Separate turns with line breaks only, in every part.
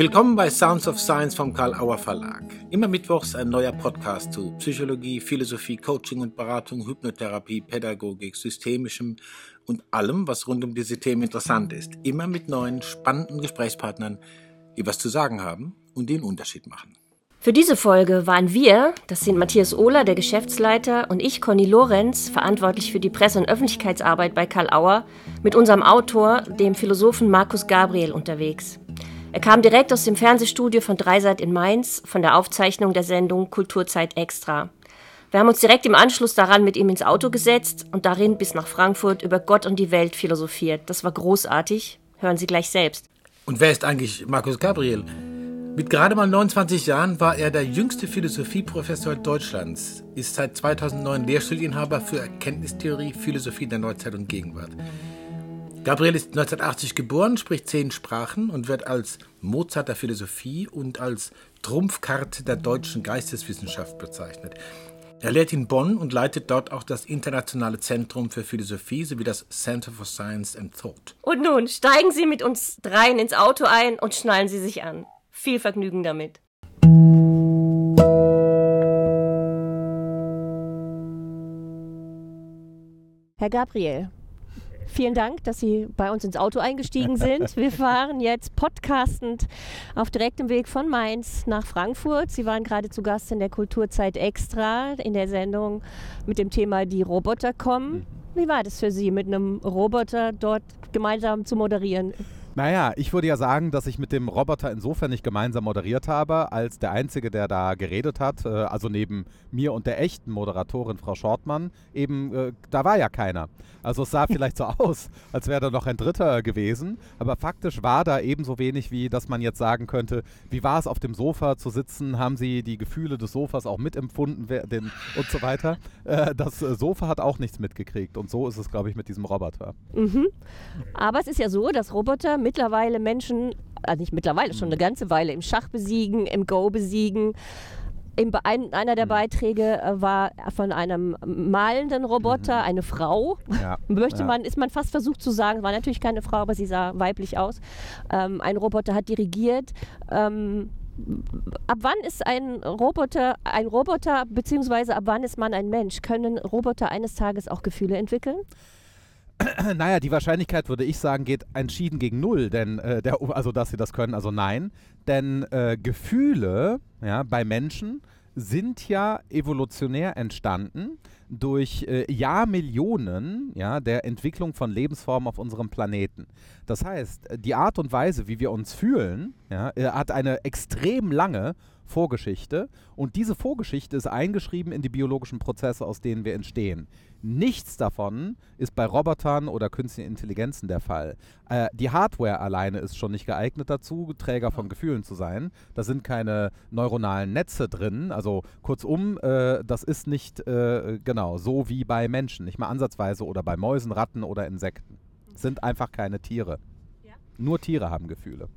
Willkommen bei Sounds of Science vom Karl Auer Verlag. Immer mittwochs ein neuer Podcast zu Psychologie, Philosophie, Coaching und Beratung, Hypnotherapie, Pädagogik, Systemischem und allem, was rund um diese Themen interessant ist. Immer mit neuen, spannenden Gesprächspartnern, die was zu sagen haben und den Unterschied machen.
Für diese Folge waren wir, das sind Matthias Ohler, der Geschäftsleiter, und ich, Conny Lorenz, verantwortlich für die Presse- und Öffentlichkeitsarbeit bei Karl Auer, mit unserem Autor, dem Philosophen Markus Gabriel, unterwegs. Er kam direkt aus dem Fernsehstudio von Dreiseit in Mainz, von der Aufzeichnung der Sendung Kulturzeit Extra. Wir haben uns direkt im Anschluss daran mit ihm ins Auto gesetzt und darin bis nach Frankfurt über Gott und die Welt philosophiert. Das war großartig. Hören Sie gleich selbst.
Und wer ist eigentlich Markus Gabriel? Mit gerade mal 29 Jahren war er der jüngste Philosophieprofessor Deutschlands, ist seit 2009 Lehrstuhlinhaber für Erkenntnistheorie, Philosophie der Neuzeit und Gegenwart. Gabriel ist 1980 geboren, spricht zehn Sprachen und wird als Mozart der Philosophie und als Trumpfkarte der deutschen Geisteswissenschaft bezeichnet. Er lehrt in Bonn und leitet dort auch das Internationale Zentrum für Philosophie sowie das Center for Science and Thought.
Und nun steigen Sie mit uns dreien ins Auto ein und schnallen Sie sich an. Viel Vergnügen damit. Herr Gabriel, vielen Dank, dass Sie bei uns ins Auto eingestiegen sind. Wir fahren jetzt podcastend auf direktem Weg von Mainz nach Frankfurt. Sie waren gerade zu Gast in der Kulturzeit Extra in der Sendung mit dem Thema Die Roboter kommen. Wie war das für Sie, mit einem Roboter dort gemeinsam zu moderieren?
Naja, ich würde ja sagen, dass ich mit dem Roboter insofern nicht gemeinsam moderiert habe, als der Einzige, der da geredet hat, äh, also neben mir und der echten Moderatorin Frau Schortmann, eben, äh, da war ja keiner. Also es sah vielleicht so aus, als wäre da noch ein Dritter gewesen, aber faktisch war da ebenso wenig, wie dass man jetzt sagen könnte, wie war es auf dem Sofa zu sitzen, haben Sie die Gefühle des Sofas auch mitempfunden den, und so weiter. Äh, das Sofa hat auch nichts mitgekriegt und so ist es, glaube ich, mit diesem Roboter.
Mhm. Aber es ist ja so, dass Roboter mittlerweile Menschen, also nicht mittlerweile, schon eine mhm. ganze Weile im Schach besiegen, im Go besiegen. Ein, einer der mhm. Beiträge äh, war von einem malenden Roboter mhm. eine Frau. Ja. Möchte man, ist man fast versucht zu sagen, war natürlich keine Frau, aber sie sah weiblich aus. Ähm, ein Roboter hat dirigiert. Ähm, ab wann ist ein Roboter ein Roboter, beziehungsweise ab wann ist man ein Mensch? Können Roboter eines Tages auch Gefühle entwickeln?
naja, die Wahrscheinlichkeit, würde ich sagen, geht entschieden gegen null, denn äh, der, also dass sie das können, also nein. Denn äh, Gefühle ja, bei Menschen sind ja evolutionär entstanden durch äh, Jahrmillionen ja, der Entwicklung von Lebensformen auf unserem Planeten. Das heißt, die Art und Weise, wie wir uns fühlen, ja, äh, hat eine extrem lange Vorgeschichte und diese Vorgeschichte ist eingeschrieben in die biologischen Prozesse, aus denen wir entstehen. Nichts davon ist bei Robotern oder künstlichen Intelligenzen der Fall. Äh, die Hardware alleine ist schon nicht geeignet dazu, Träger von Gefühlen zu sein. Da sind keine neuronalen Netze drin. Also kurzum, äh, das ist nicht äh, genau so wie bei Menschen, nicht mal ansatzweise oder bei Mäusen, Ratten oder Insekten. Sind einfach keine Tiere. Ja. Nur Tiere haben Gefühle.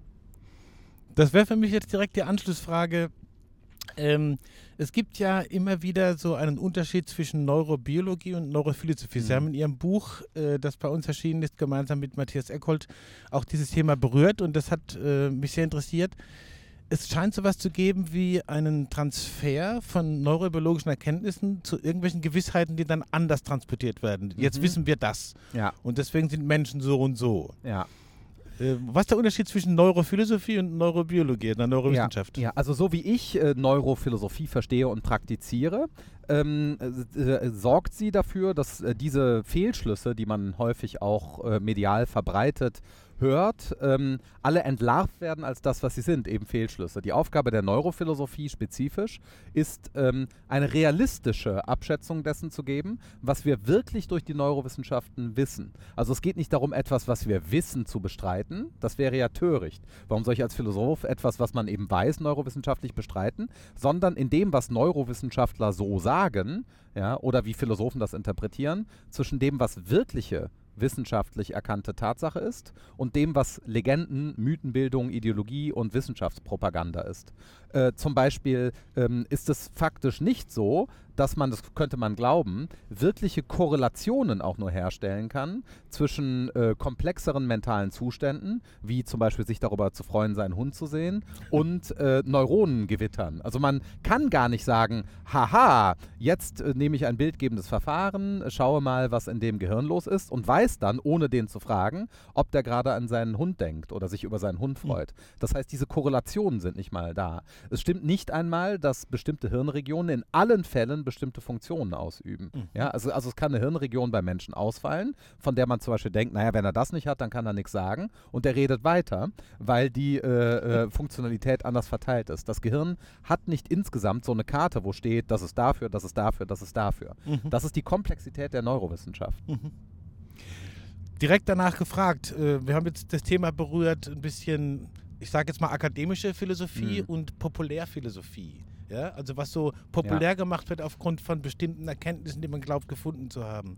Das wäre für mich jetzt direkt die Anschlussfrage. Ähm, es gibt ja immer wieder so einen Unterschied zwischen Neurobiologie und Neurophilosophie. Mhm. Sie haben in Ihrem Buch, äh, das bei uns erschienen ist, gemeinsam mit Matthias Eckholt, auch dieses Thema berührt und das hat äh, mich sehr interessiert. Es scheint so etwas zu geben wie einen Transfer von neurobiologischen Erkenntnissen zu irgendwelchen Gewissheiten, die dann anders transportiert werden. Jetzt mhm. wissen wir das. Ja. Und deswegen sind Menschen so und so.
Ja.
Äh, was ist der Unterschied zwischen Neurophilosophie und Neurobiologie in der Neurowissenschaft?
Ja, ja, also so wie ich äh, Neurophilosophie verstehe und praktiziere, ähm, äh, äh, sorgt sie dafür, dass äh, diese Fehlschlüsse, die man häufig auch äh, medial verbreitet, hört, ähm, alle entlarvt werden als das, was sie sind, eben Fehlschlüsse. Die Aufgabe der Neurophilosophie spezifisch ist, ähm, eine realistische Abschätzung dessen zu geben, was wir wirklich durch die Neurowissenschaften wissen. Also es geht nicht darum, etwas, was wir wissen, zu bestreiten. Das wäre ja töricht. Warum soll ich als Philosoph etwas, was man eben weiß, neurowissenschaftlich bestreiten? Sondern in dem, was Neurowissenschaftler so sagen, ja, oder wie Philosophen das interpretieren, zwischen dem, was wirkliche wissenschaftlich erkannte Tatsache ist und dem, was Legenden, Mythenbildung, Ideologie und Wissenschaftspropaganda ist. Äh, zum Beispiel ähm, ist es faktisch nicht so, dass man, das könnte man glauben, wirkliche Korrelationen auch nur herstellen kann zwischen äh, komplexeren mentalen Zuständen, wie zum Beispiel sich darüber zu freuen, seinen Hund zu sehen, und äh, Neuronengewittern. Also man kann gar nicht sagen, haha, jetzt äh, nehme ich ein bildgebendes Verfahren, schaue mal, was in dem Gehirn los ist und weiß dann, ohne den zu fragen, ob der gerade an seinen Hund denkt oder sich über seinen Hund freut. Das heißt, diese Korrelationen sind nicht mal da. Es stimmt nicht einmal, dass bestimmte Hirnregionen in allen Fällen bestimmte Funktionen ausüben.
Mhm.
Ja, also, also es kann eine Hirnregion bei Menschen ausfallen, von der man zum Beispiel denkt, naja, wenn er das nicht hat, dann kann er nichts sagen und er redet weiter, weil die äh, äh, Funktionalität anders verteilt ist. Das Gehirn hat nicht insgesamt so eine Karte, wo steht, das ist dafür, das ist dafür, das ist dafür.
Mhm.
Das ist die Komplexität der Neurowissenschaft.
direkt danach gefragt. Äh, wir haben jetzt das Thema berührt, ein bisschen, ich sage jetzt mal akademische Philosophie
Mhm.
und Populärphilosophie. Ja, also was so populär
Ja.
gemacht wird aufgrund von bestimmten Erkenntnissen, die man glaubt gefunden zu haben.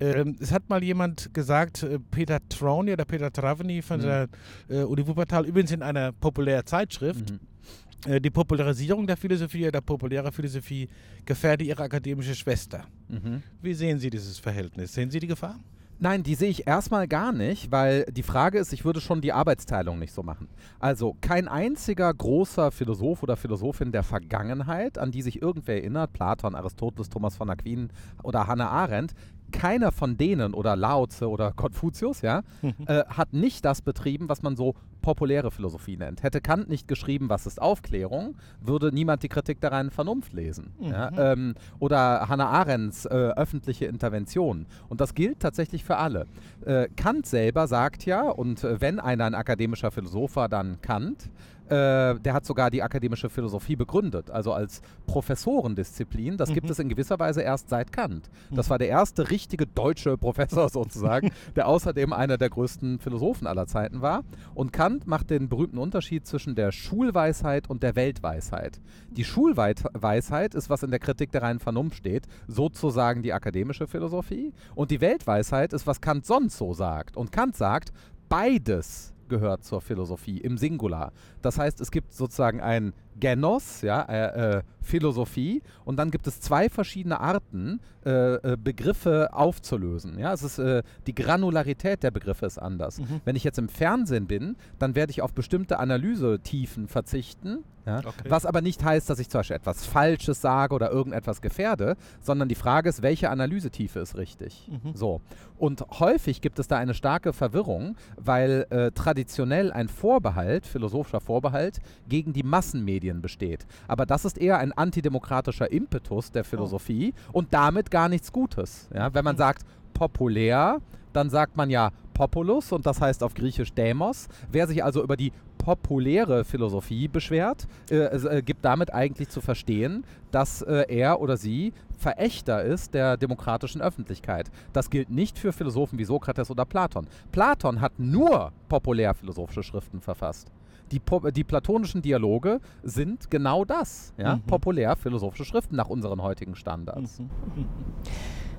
Ähm, es hat mal jemand gesagt, äh, Peter Trauny oder Peter Travny von
Mhm.
der äh, Uni Wuppertal, übrigens in einer populären Zeitschrift,
Mhm.
äh, die Popularisierung der Philosophie oder populäre Philosophie gefährde ihre akademische Schwester.
Mhm.
Wie sehen Sie dieses Verhältnis? Sehen Sie die Gefahr?
Nein, die sehe ich erstmal gar nicht, weil die Frage ist, ich würde schon die Arbeitsteilung nicht so machen. Also kein einziger großer Philosoph oder Philosophin der Vergangenheit, an die sich irgendwer erinnert, Platon, Aristoteles, Thomas von Aquin oder Hannah Arendt, keiner von denen oder Lao Tse oder Konfuzius, ja, äh, hat nicht das betrieben, was man so populäre Philosophie nennt. Hätte Kant nicht geschrieben, was ist Aufklärung, würde niemand die Kritik der reinen Vernunft lesen. Ja?
Mhm.
Ähm, oder Hannah Arendts äh, öffentliche Intervention. Und das gilt tatsächlich für alle. Äh, Kant selber sagt ja, und äh, wenn einer ein akademischer Philosoph war, dann Kant, äh, der hat sogar die akademische Philosophie begründet, also als Professorendisziplin. Das gibt
Mhm.
es in gewisser Weise erst seit Kant. Das war der erste richtige deutsche Professor sozusagen, der außerdem einer der größten Philosophen aller Zeiten war. Und Kant macht den berühmten Unterschied zwischen der Schulweisheit und der Weltweisheit. Die Schulweisheit ist, was in der Kritik der reinen Vernunft steht, sozusagen die akademische Philosophie. Und die Weltweisheit ist, was Kant sonst so sagt. Und Kant sagt, beides gehört zur Philosophie im Singular. Das heißt, es gibt sozusagen ein Genos, ja, äh, äh, Philosophie, und dann gibt es zwei verschiedene Arten, äh, äh, Begriffe aufzulösen. Ja, es ist äh, die Granularität der Begriffe ist anders.
Mhm.
Wenn ich jetzt im Fernsehen bin, dann werde ich auf bestimmte Analysetiefen verzichten. Ja,
Okay.
Was aber nicht heißt, dass ich zum Beispiel etwas Falsches sage oder irgendetwas gefährde, sondern die Frage ist, welche Analysetiefe ist richtig.
Mhm.
So. Und häufig gibt es da eine starke Verwirrung, weil äh, traditionell ein Vorbehalt, philosophischer Vorbehalt, gegen die Massenmedien besteht. Aber das ist eher ein antidemokratischer Impetus der Philosophie und damit gar nichts Gutes. Ja? Wenn man sagt populär, dann sagt man ja Populus und das heißt auf Griechisch Demos. Wer sich also über die populäre Philosophie beschwert, äh, es, äh, gibt damit eigentlich zu verstehen, dass äh, er oder sie Verächter ist der demokratischen Öffentlichkeit. Das gilt nicht für Philosophen wie Sokrates oder Platon. Platon hat nur populärphilosophische Schriften verfasst. Die, die platonischen Dialoge sind genau das, ja?
Mhm.
populärphilosophische Schriften nach unseren heutigen Standards.
Mhm.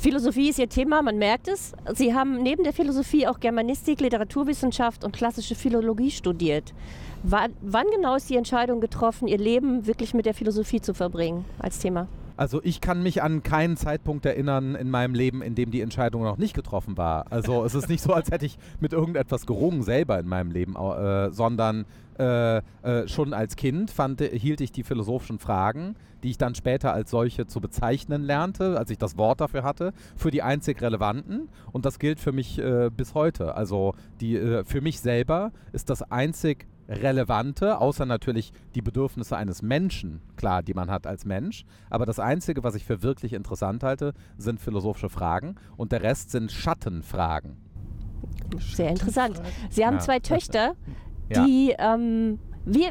Philosophie ist Ihr Thema, man merkt es. Sie haben neben der Philosophie auch Germanistik, Literaturwissenschaft und klassische Philologie studiert. Wa- wann genau ist die Entscheidung getroffen, Ihr Leben wirklich mit der Philosophie zu verbringen als Thema?
Also ich kann mich an keinen Zeitpunkt erinnern in meinem Leben, in dem die Entscheidung noch nicht getroffen war. Also es ist nicht so, als hätte ich mit irgendetwas gerungen selber in meinem Leben, äh, sondern äh, äh, schon als Kind fand, hielt ich die philosophischen Fragen, die ich dann später als solche zu bezeichnen lernte, als ich das Wort dafür hatte, für die einzig relevanten. Und das gilt für mich äh, bis heute. Also die, äh, für mich selber ist das einzig Relevante, außer natürlich die Bedürfnisse eines Menschen, klar, die man hat als Mensch. Aber das Einzige, was ich für wirklich interessant halte, sind philosophische Fragen und der Rest sind Schattenfragen.
Sehr interessant. Sie haben
Ja.
zwei Töchter,
Ja.
die. Ähm, wie,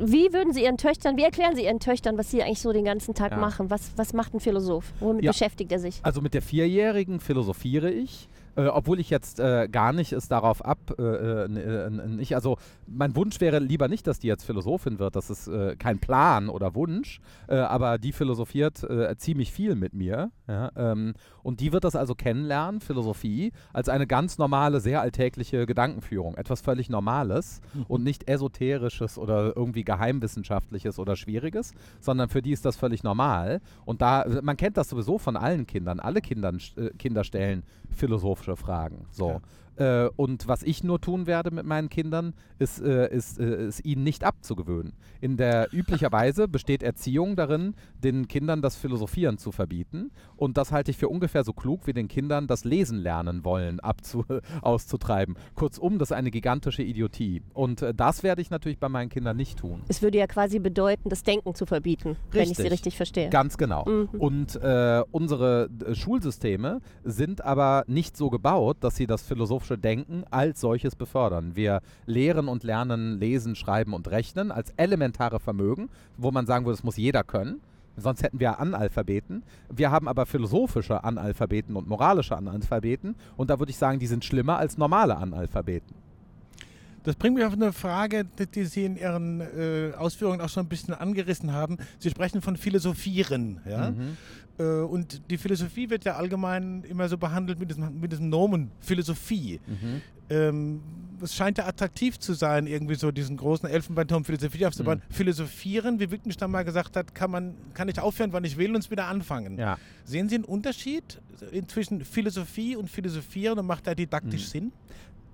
wie würden Sie Ihren Töchtern, wie erklären Sie Ihren Töchtern, was Sie eigentlich so den ganzen Tag
Ja.
machen? Was, was macht ein Philosoph? Womit
Ja.
beschäftigt er sich?
Also mit der Vierjährigen philosophiere ich. Äh, obwohl ich jetzt äh, gar nicht es darauf ab, äh, äh, nicht, also mein Wunsch wäre lieber nicht, dass die jetzt Philosophin wird, das ist äh, kein Plan oder Wunsch, äh, aber die philosophiert ziemlich viel mit mir ja, ähm, und die wird das also kennenlernen, Philosophie, als eine ganz normale, sehr alltägliche Gedankenführung, etwas völlig Normales mhm. und nicht esoterisches oder irgendwie geheimwissenschaftliches oder schwieriges, sondern für die ist das völlig normal. Und da, man kennt das sowieso von allen Kindern, alle Kindern, Kinder stellen philosophische Fragen. So. Ja. Äh, und was ich nur tun werde mit meinen Kindern, ist, äh, ist, äh, ist ihnen nicht abzugewöhnen. In der üblicherweise besteht Erziehung darin, den Kindern das Philosophieren zu verbieten. Und das halte ich für ungefähr so klug, wie den Kindern das Lesen lernen wollen abzu auszutreiben. Kurzum, das ist eine gigantische Idiotie. Und äh, das werde ich natürlich bei meinen Kindern nicht tun.
Es würde ja quasi bedeuten, das Denken zu verbieten, richtig. wenn ich Sie richtig verstehe.
Ganz genau. Mhm. Und äh, unsere Schulsysteme sind aber nicht so gebaut, dass sie das philosophische philosophische Denken als solches befördern. Wir lehren und lernen lesen, schreiben und rechnen als elementare Vermögen, wo man sagen würde, das muss jeder können. Sonst hätten wir Analphabeten. Wir haben aber philosophische Analphabeten und moralische Analphabeten. Und da würde ich sagen, die sind schlimmer als normale Analphabeten.
Das bringt mich auf eine Frage, die Sie in Ihren äh, Ausführungen auch schon ein bisschen angerissen haben. Sie sprechen von Philosophieren. Ja? Mhm. Äh, und die Philosophie wird ja allgemein immer so behandelt mit diesem, mit diesem Nomen Philosophie. Mhm. Ähm, es scheint ja attraktiv zu sein, irgendwie so diesen großen Elfenbeinturm Philosophie aufzubauen. Mhm. Philosophieren, wie Wittgenstein mal gesagt hat, kann man kann ich aufhören, wann ich will und es wieder anfangen. Ja. Sehen Sie einen Unterschied zwischen Philosophie und Philosophieren und macht da didaktisch mhm. Sinn?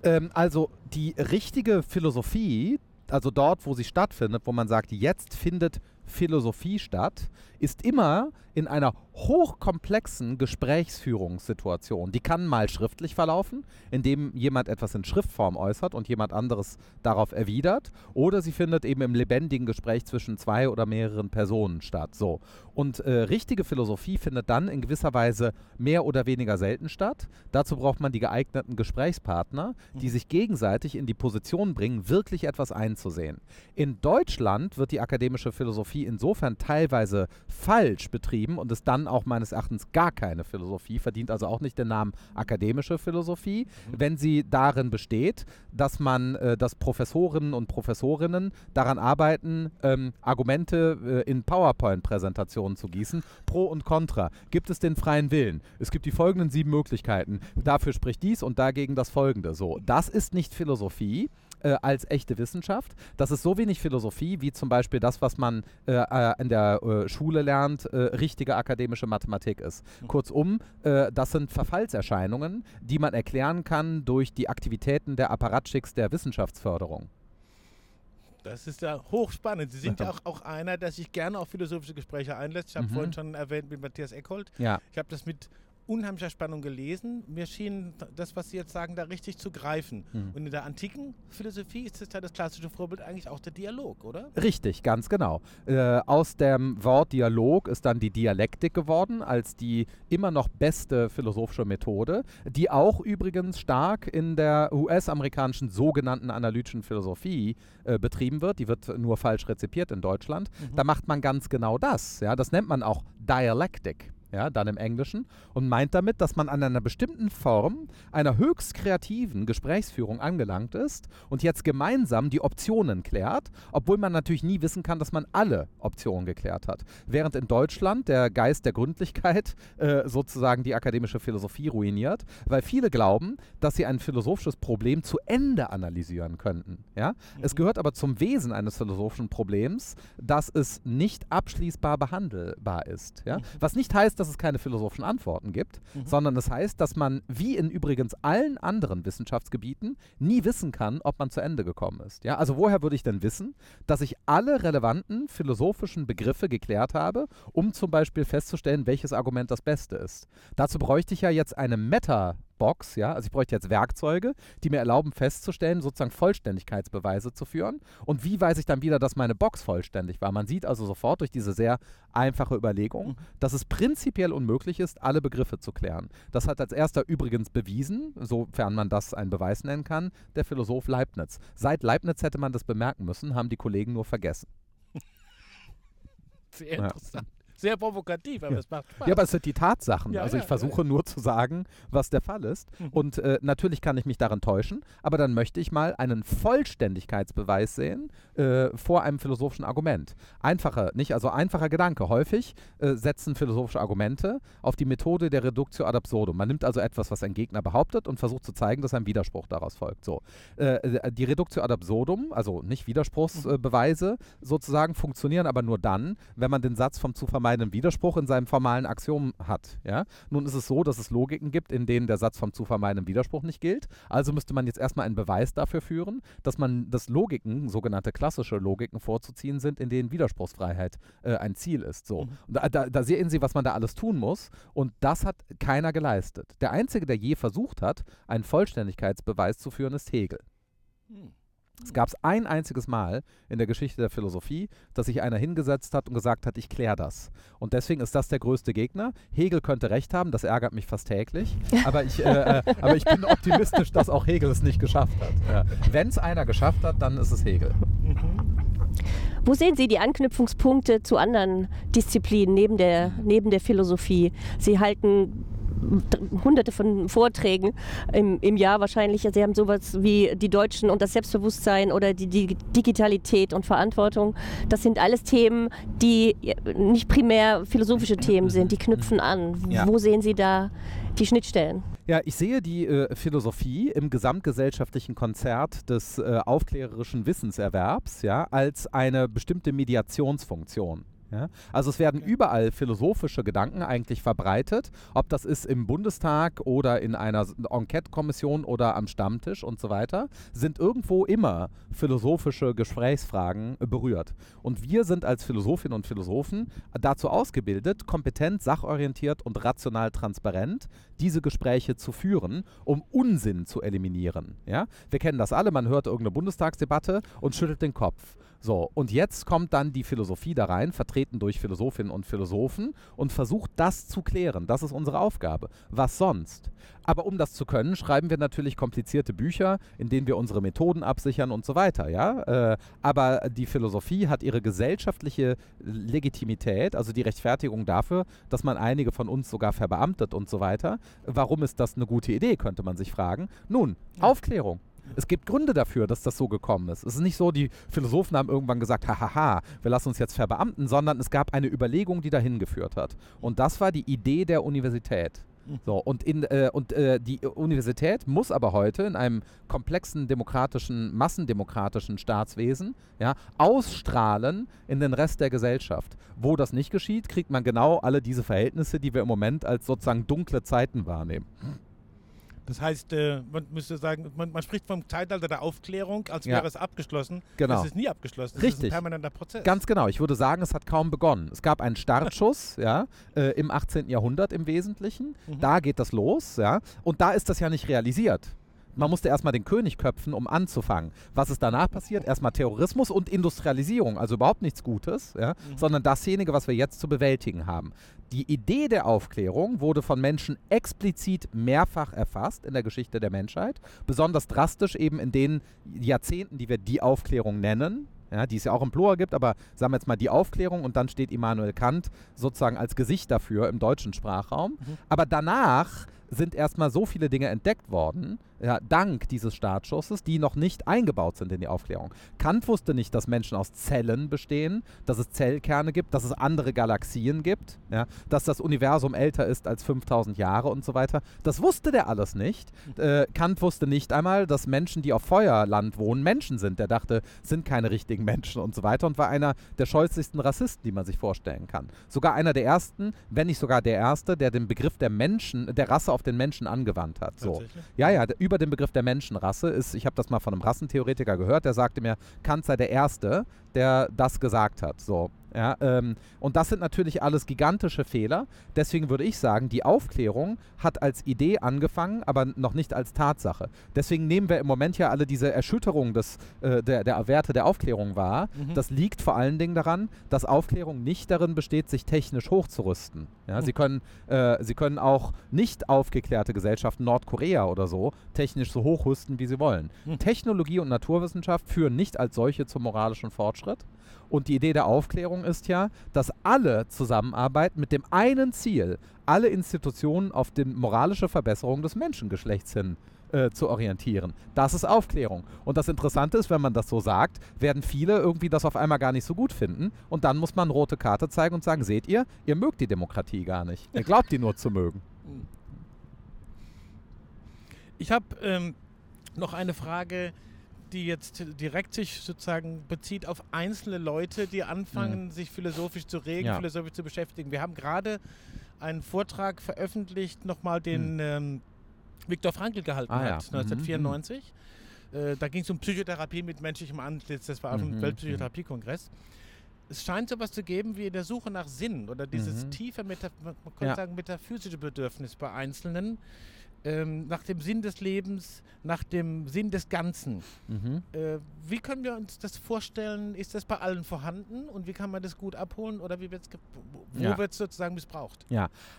Ähm, also die richtige Philosophie, also dort, wo sie stattfindet, wo man sagt, jetzt findet Philosophie statt, ist immer in einer hochkomplexen Gesprächsführungssituation. Die kann mal schriftlich verlaufen, indem jemand etwas in Schriftform äußert und jemand anderes darauf erwidert, oder sie findet eben im lebendigen Gespräch zwischen zwei oder mehreren Personen statt. So. Und äh, richtige Philosophie findet dann in gewisser Weise mehr oder weniger selten statt. Dazu braucht man die geeigneten Gesprächspartner, die mhm. sich gegenseitig in die Position bringen, wirklich etwas einzusehen. In Deutschland wird die akademische Philosophie insofern teilweise falsch betrieben und ist dann auch meines Erachtens gar keine Philosophie, verdient also auch nicht den Namen akademische Philosophie, mhm. wenn sie darin besteht, dass man, äh, dass Professorinnen und Professorinnen daran arbeiten, ähm, Argumente äh, in PowerPoint-Präsentationen zu gießen, pro und contra. Gibt es den freien Willen? Es gibt die folgenden sieben Möglichkeiten. Dafür spricht dies und dagegen das folgende. So, das ist nicht Philosophie äh, als echte Wissenschaft. Das ist so wenig Philosophie wie zum Beispiel das, was man äh, äh in der äh, Schule lernt, äh, richtige akademische Mathematik ist. Mhm. Kurzum, äh, das sind Verfallserscheinungen, die man erklären kann durch die Aktivitäten der Apparatschicks der Wissenschaftsförderung.
Das ist ja hochspannend. Sie sind ja auch, auch einer, der sich gerne auf philosophische Gespräche einlässt. Ich habe mhm. vorhin schon erwähnt mit Matthias Eckholt. Ja. Ich habe das mit unheimlicher Spannung gelesen. Mir schien das, was Sie jetzt sagen, da richtig zu greifen. Mhm. Und in der antiken Philosophie ist das ja das klassische Vorbild eigentlich auch der Dialog, oder?
Richtig, ganz genau. Äh, aus dem Wort Dialog ist dann die Dialektik geworden, als die immer noch beste philosophische Methode, die auch übrigens stark in der US-amerikanischen sogenannten analytischen Philosophie äh, betrieben wird. Die wird nur falsch rezipiert in Deutschland. Mhm. Da macht man ganz genau das. Ja? Das nennt man auch Dialektik ja, dann im Englischen, und meint damit, dass man an einer bestimmten Form einer höchst kreativen Gesprächsführung angelangt ist und jetzt gemeinsam die Optionen klärt, obwohl man natürlich nie wissen kann, dass man alle Optionen geklärt hat. Während in Deutschland der Geist der Gründlichkeit äh, sozusagen die akademische Philosophie ruiniert, weil viele glauben, dass sie ein philosophisches Problem zu Ende analysieren könnten. Ja? Mhm. Es gehört aber zum Wesen eines philosophischen Problems, dass es nicht abschließbar behandelbar ist. Ja? Mhm. Was nicht heißt, dass es keine philosophischen Antworten gibt, mhm. sondern es das heißt, dass man, wie in übrigens allen anderen Wissenschaftsgebieten, nie wissen kann, ob man zu Ende gekommen ist. Ja? Also woher würde ich denn wissen, dass ich alle relevanten philosophischen Begriffe geklärt habe, um zum Beispiel festzustellen, welches Argument das Beste ist? Dazu bräuchte ich ja jetzt eine Meta- Box, ja, also ich bräuchte jetzt Werkzeuge, die mir erlauben festzustellen, sozusagen Vollständigkeitsbeweise zu führen. Und wie weiß ich dann wieder, dass meine Box vollständig war? Man sieht also sofort durch diese sehr einfache Überlegung, mhm. dass es prinzipiell unmöglich ist, alle Begriffe zu klären. Das hat als erster übrigens bewiesen, sofern man das einen Beweis nennen kann, der Philosoph Leibniz. Seit Leibniz hätte man das bemerken müssen, haben die Kollegen nur vergessen.
Sehr interessant. Ja. Sehr provokativ, aber
Ja.
es macht Spaß.
Ja, aber es sind die Tatsachen.
Ja,
also ich versuche nur zu sagen, was der Fall ist.
Mhm.
Und äh, natürlich kann ich mich darin täuschen, aber dann möchte ich mal einen Vollständigkeitsbeweis sehen äh, vor einem philosophischen Argument. Einfacher, nicht? Also einfacher Gedanke. Häufig äh, setzen philosophische Argumente auf die Methode der Reductio ad absurdum. Man nimmt also etwas, was ein Gegner behauptet und versucht zu zeigen, dass ein Widerspruch daraus folgt. So. Äh, äh, die Reductio ad absurdum, also nicht Widerspruchsbeweise, sozusagen funktionieren aber nur dann, wenn man den Satz vom zu vermeidenden Widerspruch in seinem formalen Axiom hat. Ja? Nun ist es so, dass es Logiken gibt, in denen der Satz vom zu vermeidenden Widerspruch nicht gilt. Also müsste man jetzt erstmal einen Beweis dafür führen, dass man, dass Logiken, sogenannte klassische Logiken vorzuziehen sind, in denen Widerspruchsfreiheit äh, ein Ziel ist. So.
Mhm.
Da, da, da sehen Sie, was man da alles tun muss. Und das hat keiner geleistet. Der Einzige, der je versucht hat, einen Vollständigkeitsbeweis zu führen, ist Hegel.
Hm.
Es gab es ein einziges Mal in der Geschichte der Philosophie, dass sich einer hingesetzt hat und gesagt hat, ich kläre das. Und deswegen ist das der größte Gegner. Hegel könnte recht haben, das ärgert mich fast täglich. Aber ich, äh, äh, aber ich bin optimistisch, dass auch Hegel es nicht geschafft hat. Ja. Wenn es einer geschafft hat, dann ist es Hegel.
Wo sehen Sie die Anknüpfungspunkte zu anderen Disziplinen neben der, neben der Philosophie? Sie halten hunderte von Vorträgen im, im Jahr wahrscheinlich. Sie haben sowas wie die Deutschen und das Selbstbewusstsein oder die, die Digitalität und Verantwortung. Das sind alles Themen, die nicht primär philosophische Themen sind. Die knüpfen an.
Ja.
Wo sehen Sie da die Schnittstellen?
Ja, ich sehe die äh, Philosophie im gesamtgesellschaftlichen Konzert des äh, aufklärerischen Wissenserwerbs ja, als eine bestimmte Mediationsfunktion. Ja? Also es werden überall philosophische Gedanken eigentlich verbreitet, ob das ist im Bundestag oder in einer Enquete-Kommission oder am Stammtisch und so weiter, sind irgendwo immer philosophische Gesprächsfragen berührt. Und wir sind als Philosophinnen und Philosophen dazu ausgebildet, kompetent, sachorientiert und rational transparent diese Gespräche zu führen, um Unsinn zu eliminieren. Ja? Wir kennen das alle, man hört irgendeine Bundestagsdebatte und schüttelt den Kopf. So, und jetzt kommt dann die Philosophie da rein, vertreten durch Philosophinnen und Philosophen, und versucht das zu klären. Das ist unsere Aufgabe. Was sonst? Aber um das zu können, schreiben wir natürlich komplizierte Bücher, in denen wir unsere Methoden absichern und so weiter. Ja? Äh, aber die Philosophie hat ihre gesellschaftliche Legitimität, also die Rechtfertigung dafür, dass man einige von uns sogar verbeamtet und so weiter. Warum ist das eine gute Idee, könnte man sich fragen. Nun, Aufklärung. Es gibt Gründe dafür, dass das so gekommen ist. Es ist nicht so, die Philosophen haben irgendwann gesagt, hahaha, wir lassen uns jetzt verbeamten, sondern es gab eine Überlegung, die dahin geführt hat. Und das war die Idee der Universität. So, und in, äh, und äh, die Universität muss aber heute in einem komplexen demokratischen, massendemokratischen Staatswesen ja, ausstrahlen in den Rest der Gesellschaft. Wo das nicht geschieht, kriegt man genau alle diese Verhältnisse, die wir im Moment als sozusagen dunkle Zeiten wahrnehmen.
Das heißt, äh, man müsste sagen, man, man spricht vom Zeitalter der Aufklärung, als
Ja.
wäre es abgeschlossen.
Genau.
Das ist nie abgeschlossen. Das ist
Richtig.
ein permanenter Prozess.
Ganz genau. Ich würde sagen, es hat kaum begonnen. Es gab einen Startschuss, ja, äh, im 18. Jahrhundert im Wesentlichen.
Mhm.
Da geht das los, ja. Und da ist das ja nicht realisiert. Man musste erstmal den König köpfen, um anzufangen. Was ist danach passiert? Erstmal Terrorismus und Industrialisierung, also überhaupt nichts Gutes, ja,
Mhm.
sondern dasjenige, was wir jetzt zu bewältigen haben. Die Idee der Aufklärung wurde von Menschen explizit mehrfach erfasst in der Geschichte der Menschheit, besonders drastisch eben in den Jahrzehnten, die wir die Aufklärung nennen, ja, die es ja auch im Plural gibt, aber sagen wir jetzt mal die Aufklärung und dann steht Immanuel Kant sozusagen als Gesicht dafür im deutschen Sprachraum.
Mhm.
Aber danach sind erstmal so viele Dinge entdeckt worden, ja, dank dieses Startschusses, die noch nicht eingebaut sind in die Aufklärung. Kant wusste nicht, dass Menschen aus Zellen bestehen, dass es Zellkerne gibt, dass es andere Galaxien gibt, ja, dass das Universum älter ist als 5000 Jahre und so weiter. Das wusste der alles nicht. Äh, Kant wusste nicht einmal, dass Menschen, die auf Feuerland wohnen, Menschen sind. Der dachte, sind keine richtigen Menschen und so weiter und war einer der scheußlichsten Rassisten, die man sich vorstellen kann. Sogar einer der ersten, wenn nicht sogar der erste, der den Begriff der Menschen, der Rasse auf den Menschen angewandt hat. So. Ja, ja, d- über den Begriff der Menschenrasse ist, ich habe das mal von einem Rassentheoretiker gehört, der sagte mir, Kant sei der Erste, der das gesagt hat. So. Ja, ähm, und das sind natürlich alles gigantische Fehler. Deswegen würde ich sagen, die Aufklärung hat als Idee angefangen, aber noch nicht als Tatsache. Deswegen nehmen wir im Moment ja alle diese Erschütterung des, äh, der, der Werte der Aufklärung wahr.
Mhm.
Das liegt vor allen Dingen daran, dass Aufklärung nicht darin besteht, sich technisch hochzurüsten. Ja, sie, können, äh, sie können auch nicht aufgeklärte Gesellschaften, Nordkorea oder so, technisch so hochrüsten, wie sie wollen.
Mhm.
Technologie und Naturwissenschaft führen nicht als solche zum moralischen Fortschritt. Fortschritt. Und die Idee der Aufklärung ist ja, dass alle zusammenarbeiten mit dem einen Ziel, alle Institutionen auf die moralische Verbesserung des Menschengeschlechts hin äh, zu orientieren. Das ist Aufklärung. Und das Interessante ist, wenn man das so sagt, werden viele irgendwie das auf einmal gar nicht so gut finden. Und dann muss man rote Karte zeigen und sagen, seht ihr, ihr mögt die Demokratie gar nicht. Ihr glaubt die nur zu mögen.
Ich habe ähm, noch eine Frage, die jetzt direkt sich sozusagen bezieht auf einzelne Leute, die anfangen,
Mhm.
sich philosophisch zu regen,
Ja.
philosophisch zu beschäftigen. Wir haben gerade einen Vortrag veröffentlicht, nochmal den ähm, Viktor Frankl gehalten.
Ah, ja.
hat,
Mhm,
1994. Äh, da ging es um Psychotherapie mit menschlichem Antlitz. Das war auf dem
Mhm,
Weltpsychotherapiekongress. Es scheint sowas zu geben wie in der Suche nach Sinn oder dieses
Mhm.
tiefe, Meta man könnte
Ja.
sagen, metaphysische Bedürfnis bei Einzelnen, ähm, nach dem Sinn des Lebens, nach dem Sinn des Ganzen.
Mhm.
Äh, wie können wir uns das vorstellen? Ist das bei allen vorhanden und wie kann man das gut abholen oder wie wird's wo
Ja.
wird es sozusagen missbraucht?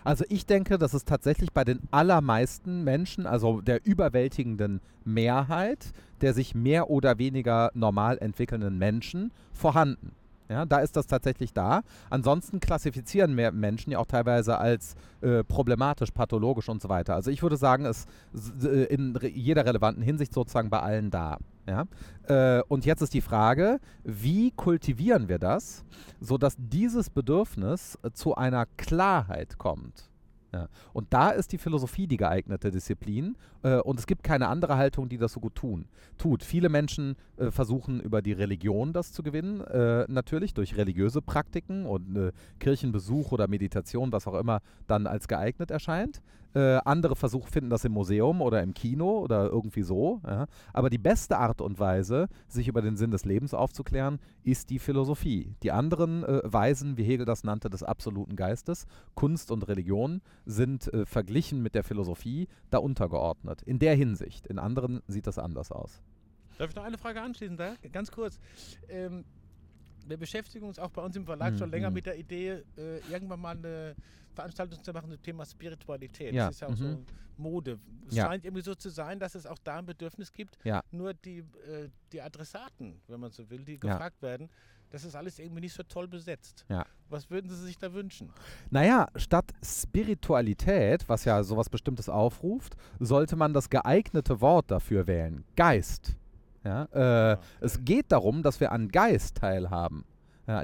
Also ich denke, dass es tatsächlich bei den allermeisten Menschen, also der überwältigenden Mehrheit der sich mehr oder weniger normal entwickelnden Menschen vorhanden. Ja, da ist das tatsächlich da. Ansonsten klassifizieren mehr Menschen ja auch teilweise als äh, problematisch, pathologisch und so weiter. Also ich würde sagen, es ist äh, in jeder relevanten Hinsicht sozusagen bei allen da. Ja? Äh, und jetzt ist die Frage, wie kultivieren wir das, sodass dieses Bedürfnis äh, zu einer Klarheit kommt? Ja. Und da ist die Philosophie die geeignete Disziplin. Äh, und es gibt keine andere Haltung, die das so gut tun, tut. Viele Menschen äh, versuchen über die Religion das zu gewinnen, äh, natürlich durch religiöse Praktiken und äh, Kirchenbesuch oder Meditation, was auch immer dann als geeignet erscheint. Äh, andere Versuche finden das im Museum oder im Kino oder irgendwie so. Ja. Aber die beste Art und Weise, sich über den Sinn des Lebens aufzuklären, ist die Philosophie. Die anderen äh, Weisen, wie Hegel das nannte, des absoluten Geistes, Kunst und Religion, sind äh, verglichen mit der Philosophie da untergeordnet. In der Hinsicht. In anderen sieht das anders aus.
Darf ich noch eine Frage anschließen da? Ganz kurz. Ähm, wir beschäftigen uns auch bei uns im Verlag
Mhm,
schon länger
mhm.
mit der Idee, äh, irgendwann mal eine Veranstaltung zu machen zum Thema Spiritualität.
Ja,
Das ist ja auch
mhm.
so Mode. Es
Ja.
scheint irgendwie so zu sein, dass es auch da ein Bedürfnis gibt.
Ja.
Nur die, äh, die Adressaten, wenn man so will, die
Ja.
gefragt werden, das ist alles irgendwie nicht so toll besetzt.
Ja.
Was würden Sie sich da wünschen?
Naja, statt Spiritualität, was ja sowas Bestimmtes aufruft, sollte man das geeignete Wort dafür wählen. Geist. Ja, äh, es geht darum, dass wir an Geist teilhaben.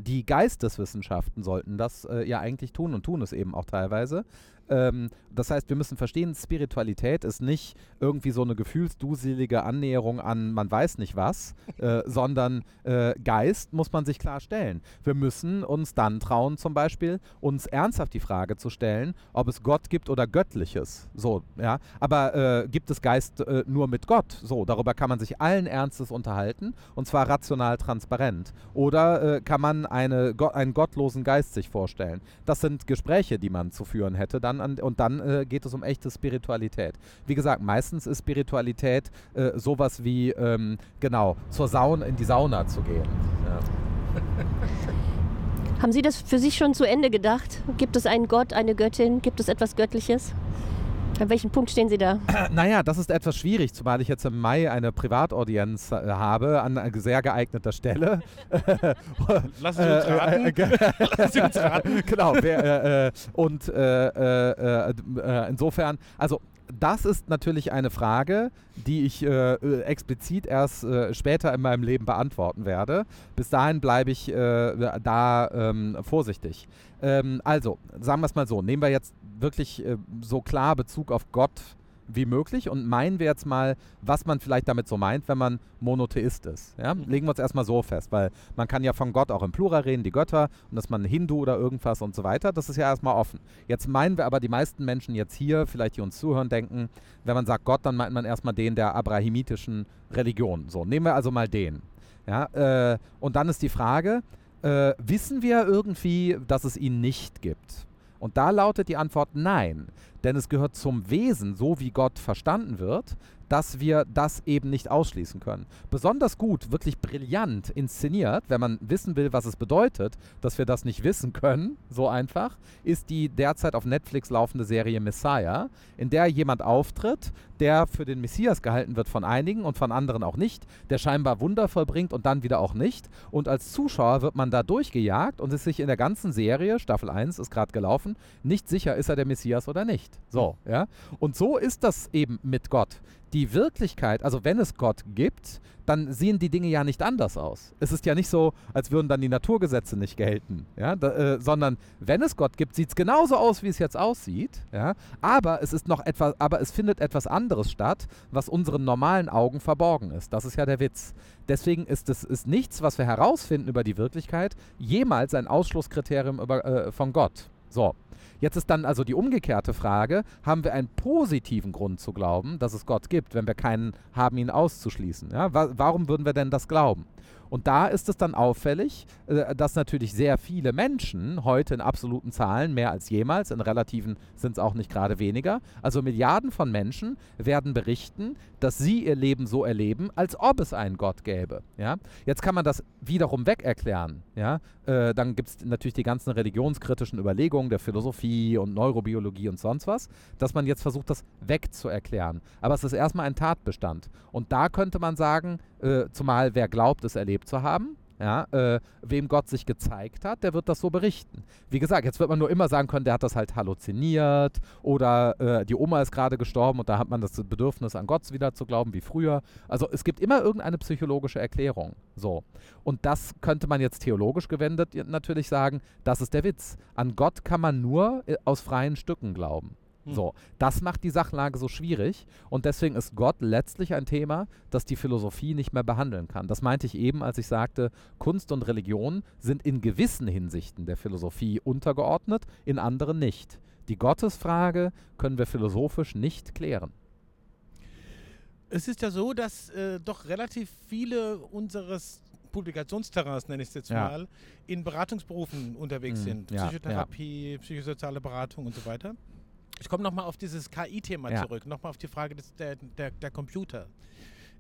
Die Geisteswissenschaften sollten das äh, ja eigentlich tun und tun es eben auch teilweise. Ähm, das heißt, wir müssen verstehen, Spiritualität ist nicht irgendwie so eine gefühlsduselige Annäherung an man weiß nicht was, äh, sondern äh, Geist muss man sich klar stellen. Wir müssen uns dann trauen, zum Beispiel, uns ernsthaft die Frage zu stellen, ob es Gott gibt oder Göttliches. So, ja. Aber äh, gibt es Geist äh, nur mit Gott? So, darüber kann man sich allen Ernstes unterhalten und zwar rational transparent. Oder äh, kann man eine, einen gottlosen Geist sich vorstellen? Das sind Gespräche, die man zu führen hätte dann an, und dann äh, geht es um echte Spiritualität. Wie gesagt, meistens ist Spiritualität äh, sowas wie, ähm, genau, zur Sauna, in die Sauna zu gehen. Ja.
Haben Sie das für sich schon zu Ende gedacht? Gibt es einen Gott, eine Göttin? Gibt es etwas Göttliches? An welchem Punkt stehen Sie da?
Naja, das ist etwas schwierig, zumal ich jetzt im Mai eine Privataudienz äh, habe an äh, sehr geeigneter Stelle.
Lassen Sie uns
Äh,
raten.
äh,
Lassen Sie uns raten.
genau. Wer, äh, äh, und äh, äh, äh, äh, insofern, also das ist natürlich eine Frage, die ich äh, äh, explizit erst äh, später in meinem Leben beantworten werde. Bis dahin bleibe ich äh, da ähm, vorsichtig. Ähm, also, sagen wir es mal so, nehmen wir jetzt wirklich äh, so klar Bezug auf Gott wie möglich und meinen wir jetzt mal, was man vielleicht damit so meint, wenn man Monotheist ist. Ja?
Mhm.
Legen wir uns erstmal so fest, weil man kann ja von Gott auch im Plural reden, die Götter und dass man Hindu oder irgendwas und so weiter, das ist ja erstmal offen. Jetzt meinen wir aber die meisten Menschen jetzt hier, vielleicht die uns zuhören, denken, wenn man sagt Gott, dann meint man erstmal den der abrahamitischen Religion. So, nehmen wir also mal den. Ja? Äh, und dann ist die Frage, äh, wissen wir irgendwie, dass es ihn nicht gibt? Und da lautet die Antwort nein. Denn es gehört zum Wesen, so wie Gott verstanden wird, dass wir das eben nicht ausschließen können. Besonders gut, wirklich brillant inszeniert, wenn man wissen will, was es bedeutet, dass wir das nicht wissen können, so einfach, ist die derzeit auf Netflix laufende Serie Messiah, in der jemand auftritt, der für den Messias gehalten wird von einigen und von anderen auch nicht, der scheinbar Wunder vollbringt und dann wieder auch nicht. Und als Zuschauer wird man da durchgejagt und ist sich in der ganzen Serie, Staffel 1 ist gerade gelaufen, nicht sicher, ist er der Messias oder nicht. So, ja. Und so ist das eben mit Gott die Wirklichkeit, also wenn es Gott gibt, dann sehen die Dinge ja nicht anders aus. Es ist ja nicht so, als würden dann die Naturgesetze nicht gelten, ja, da, äh, sondern wenn es Gott gibt, sieht es genauso aus, wie es jetzt aussieht, ja, aber es ist noch etwas, aber es findet etwas anderes statt, was unseren normalen Augen verborgen ist. Das ist ja der Witz. Deswegen ist es ist nichts, was wir herausfinden über die Wirklichkeit, jemals ein Ausschlusskriterium über, äh, von Gott. So. Jetzt ist dann also die umgekehrte Frage, haben wir einen positiven Grund zu glauben, dass es Gott gibt, wenn wir keinen haben, ihn auszuschließen? Ja? Wa warum würden wir denn das glauben? Und da ist es dann auffällig, äh, dass natürlich sehr viele Menschen heute in absoluten Zahlen mehr als jemals, in relativen sind es auch nicht gerade weniger, also Milliarden von Menschen werden berichten, dass sie ihr Leben so erleben, als ob es einen Gott gäbe. Ja? Jetzt kann man das wiederum weg erklären. Ja? Äh, dann gibt es natürlich die ganzen religionskritischen Überlegungen der Philosophie und Neurobiologie und sonst was, dass man jetzt versucht, das wegzuerklären. Aber es ist erstmal ein Tatbestand. Und da könnte man sagen, äh, zumal wer glaubt, es erlebt zu haben, ja, äh, wem Gott sich gezeigt hat, der wird das so berichten. Wie gesagt, jetzt wird man nur immer sagen können, der hat das halt halluziniert oder äh, die Oma ist gerade gestorben und da hat man das Bedürfnis, an Gott wieder zu glauben wie früher. Also es gibt immer irgendeine psychologische Erklärung. So. Und das könnte man jetzt theologisch gewendet natürlich sagen, das ist der Witz. An Gott kann man nur äh, aus freien Stücken glauben. Hm. So, das macht die Sachlage so schwierig und deswegen ist Gott letztlich ein Thema, das die Philosophie nicht mehr behandeln kann. Das meinte ich eben, als ich sagte, Kunst und Religion sind in gewissen Hinsichten der Philosophie untergeordnet, in anderen nicht. Die Gottesfrage können wir philosophisch nicht klären.
Es ist ja so, dass äh, doch relativ viele unseres Publikationsterrains, nenne ich es jetzt ja. mal, in Beratungsberufen unterwegs mhm. sind. Psychotherapie, ja. psychosoziale Beratung und so weiter. Ich komme nochmal auf dieses KI-Thema ja. zurück, nochmal auf die Frage des, der, der, der Computer.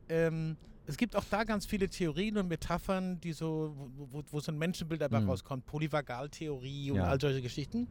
Ähm, es gibt auch da ganz viele Theorien und Metaphern, die so, wo, wo so ein Menschenbild dabei mhm. rauskommt, Polyvagaltheorie und ja. all solche Geschichten.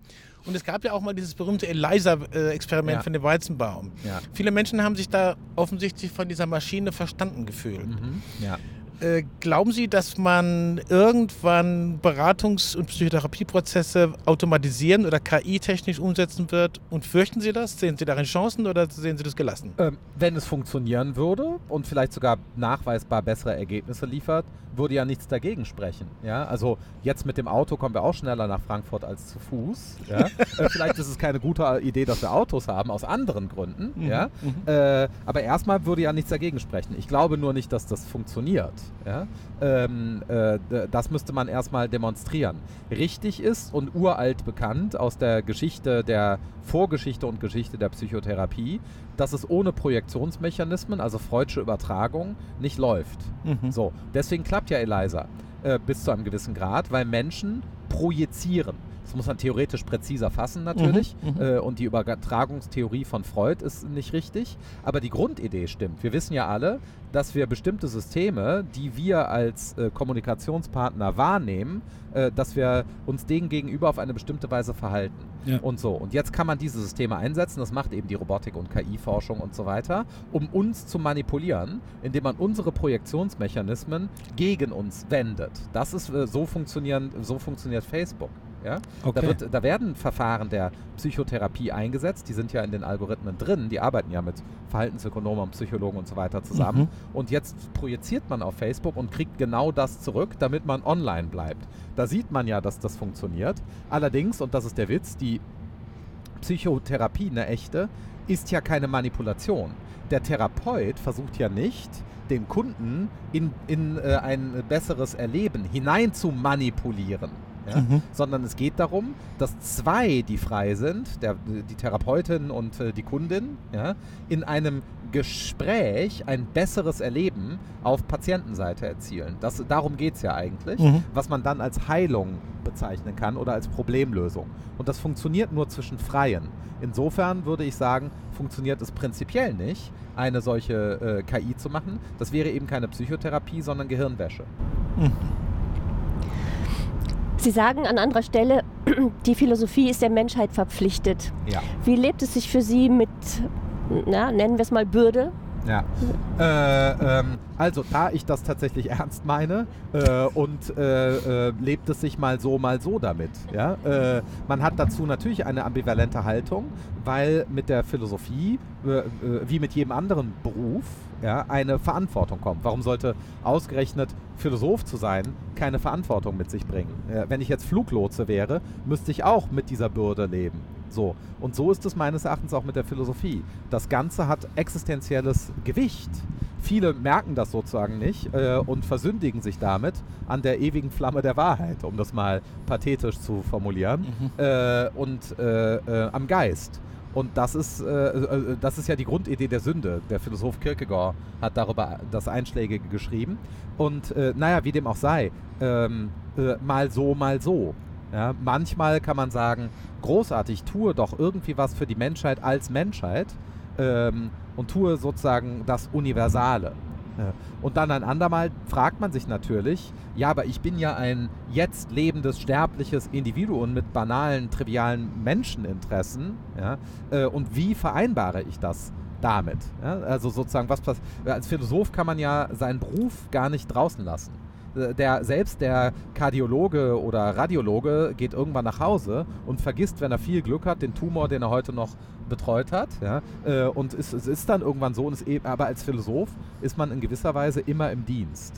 Und es gab ja auch mal dieses berühmte ELISA-Experiment ja. von dem Weizenbaum. Ja. Viele Menschen haben sich da offensichtlich von dieser Maschine verstanden gefühlt. Mhm. Ja. Äh, glauben Sie, dass man irgendwann Beratungs- und Psychotherapieprozesse automatisieren oder KI-technisch umsetzen wird? Und fürchten Sie das? Sehen Sie darin Chancen oder sehen Sie das gelassen?
Ähm, wenn es funktionieren würde und vielleicht sogar nachweisbar bessere Ergebnisse liefert, würde ja nichts dagegen sprechen. Ja? Also jetzt mit dem Auto kommen wir auch schneller nach Frankfurt als zu Fuß. Ja? äh, vielleicht ist es keine gute Idee, dass wir Autos haben, aus anderen Gründen. Mhm. Ja? Mhm. Äh, aber erstmal würde ja nichts dagegen sprechen. Ich glaube nur nicht, dass das funktioniert. Ja? Ähm, äh, das müsste man erstmal demonstrieren. Richtig ist und uralt bekannt aus der Geschichte der Vorgeschichte und Geschichte der Psychotherapie, dass es ohne Projektionsmechanismen, also Freudsche Übertragung, nicht läuft. Mhm. So, deswegen klappt ja ELISA äh, bis zu einem gewissen Grad, weil Menschen projizieren. Das muss man theoretisch präziser fassen natürlich. Mhm, mhm, äh, und die Übertragungstheorie von Freud ist nicht richtig. Aber die Grundidee stimmt. Wir wissen ja alle, dass wir bestimmte Systeme, die wir als äh, Kommunikationspartner wahrnehmen, äh, dass wir uns denen gegenüber auf eine bestimmte Weise verhalten. Ja. Und so. Und jetzt kann man diese Systeme einsetzen, das macht eben die Robotik und KI-Forschung und so weiter, um uns zu manipulieren, indem man unsere Projektionsmechanismen gegen uns wendet. Das ist äh, so funktionieren, so funktioniert Facebook. Ja? Okay. Da, wird, da, werden Verfahren der Psychotherapie eingesetzt, die sind ja in den Algorithmen drin, die arbeiten ja mit Verhaltensökonomen und Psychologen und so weiter zusammen. Mhm. Und jetzt projiziert man auf Facebook und kriegt genau das zurück, damit man online bleibt. Da sieht man ja, dass das funktioniert. Allerdings, und das ist der Witz, die Psychotherapie, eine echte, ist ja keine Manipulation. Der Therapeut versucht ja nicht, den Kunden in, in äh, ein besseres Erleben hinein zu manipulieren ja? sondern es geht darum, dass zwei, die frei sind, der, die Therapeutin und äh, die Kundin, ja, in einem Gespräch ein besseres Erleben auf Patientenseite erzielen. Das, darum geht es ja eigentlich,
Mhm.
was man dann als Heilung bezeichnen kann oder als Problemlösung. Und das funktioniert nur zwischen Freien. Insofern würde ich sagen, funktioniert es prinzipiell nicht, eine solche äh, KI zu machen. Das wäre eben keine Psychotherapie, sondern Gehirnwäsche.
Sie sagen an anderer Stelle, die Philosophie ist der Menschheit verpflichtet.
Ja.
Wie lebt es sich für Sie mit, na, nennen wir es mal Bürde?
Ja. Äh, ähm, also, da ich das tatsächlich ernst meine äh, und äh, äh, lebt es sich mal so, mal so damit. Ja? Äh, man hat dazu natürlich eine ambivalente Haltung, weil mit der Philosophie, äh, wie mit jedem anderen Beruf, ja, eine Verantwortung kommt. Warum sollte ausgerechnet Philosoph zu sein keine Verantwortung mit sich bringen? Wenn ich jetzt Fluglotse wäre, müsste ich auch mit dieser Bürde leben. So. Und so ist es meines Erachtens auch mit der Philosophie. Das Ganze hat existenzielles Gewicht. Viele merken das sozusagen nicht äh, und versündigen sich damit an der ewigen Flamme der Wahrheit, um das mal pathetisch zu formulieren, äh, und äh, äh, am Geist. Und das ist, äh, äh, das ist ja die Grundidee der Sünde. Der Philosoph Kierkegaard hat darüber das Einschlägige geschrieben. Und äh, naja, wie dem auch sei, ähm, äh, mal so, mal so. Ja, manchmal kann man sagen, großartig, tue doch irgendwie was für die Menschheit als Menschheit ähm, und tue sozusagen das Universale. Ja. Und dann ein andermal fragt man sich natürlich, ja, aber ich bin ja ein jetzt lebendes, sterbliches Individuum mit banalen, trivialen Menscheninteressen. Ja, äh, und wie vereinbare ich das damit? Ja, also sozusagen, was pass- als Philosoph kann man ja seinen Beruf gar nicht draußen lassen der, selbst der Kardiologe oder Radiologe geht irgendwann nach Hause und vergisst, wenn er viel Glück hat, den Tumor, den er heute noch betreut hat. Ja? Äh, und es, es ist dann irgendwann so, und es, e- aber als Philosoph ist man in gewisser Weise immer im Dienst.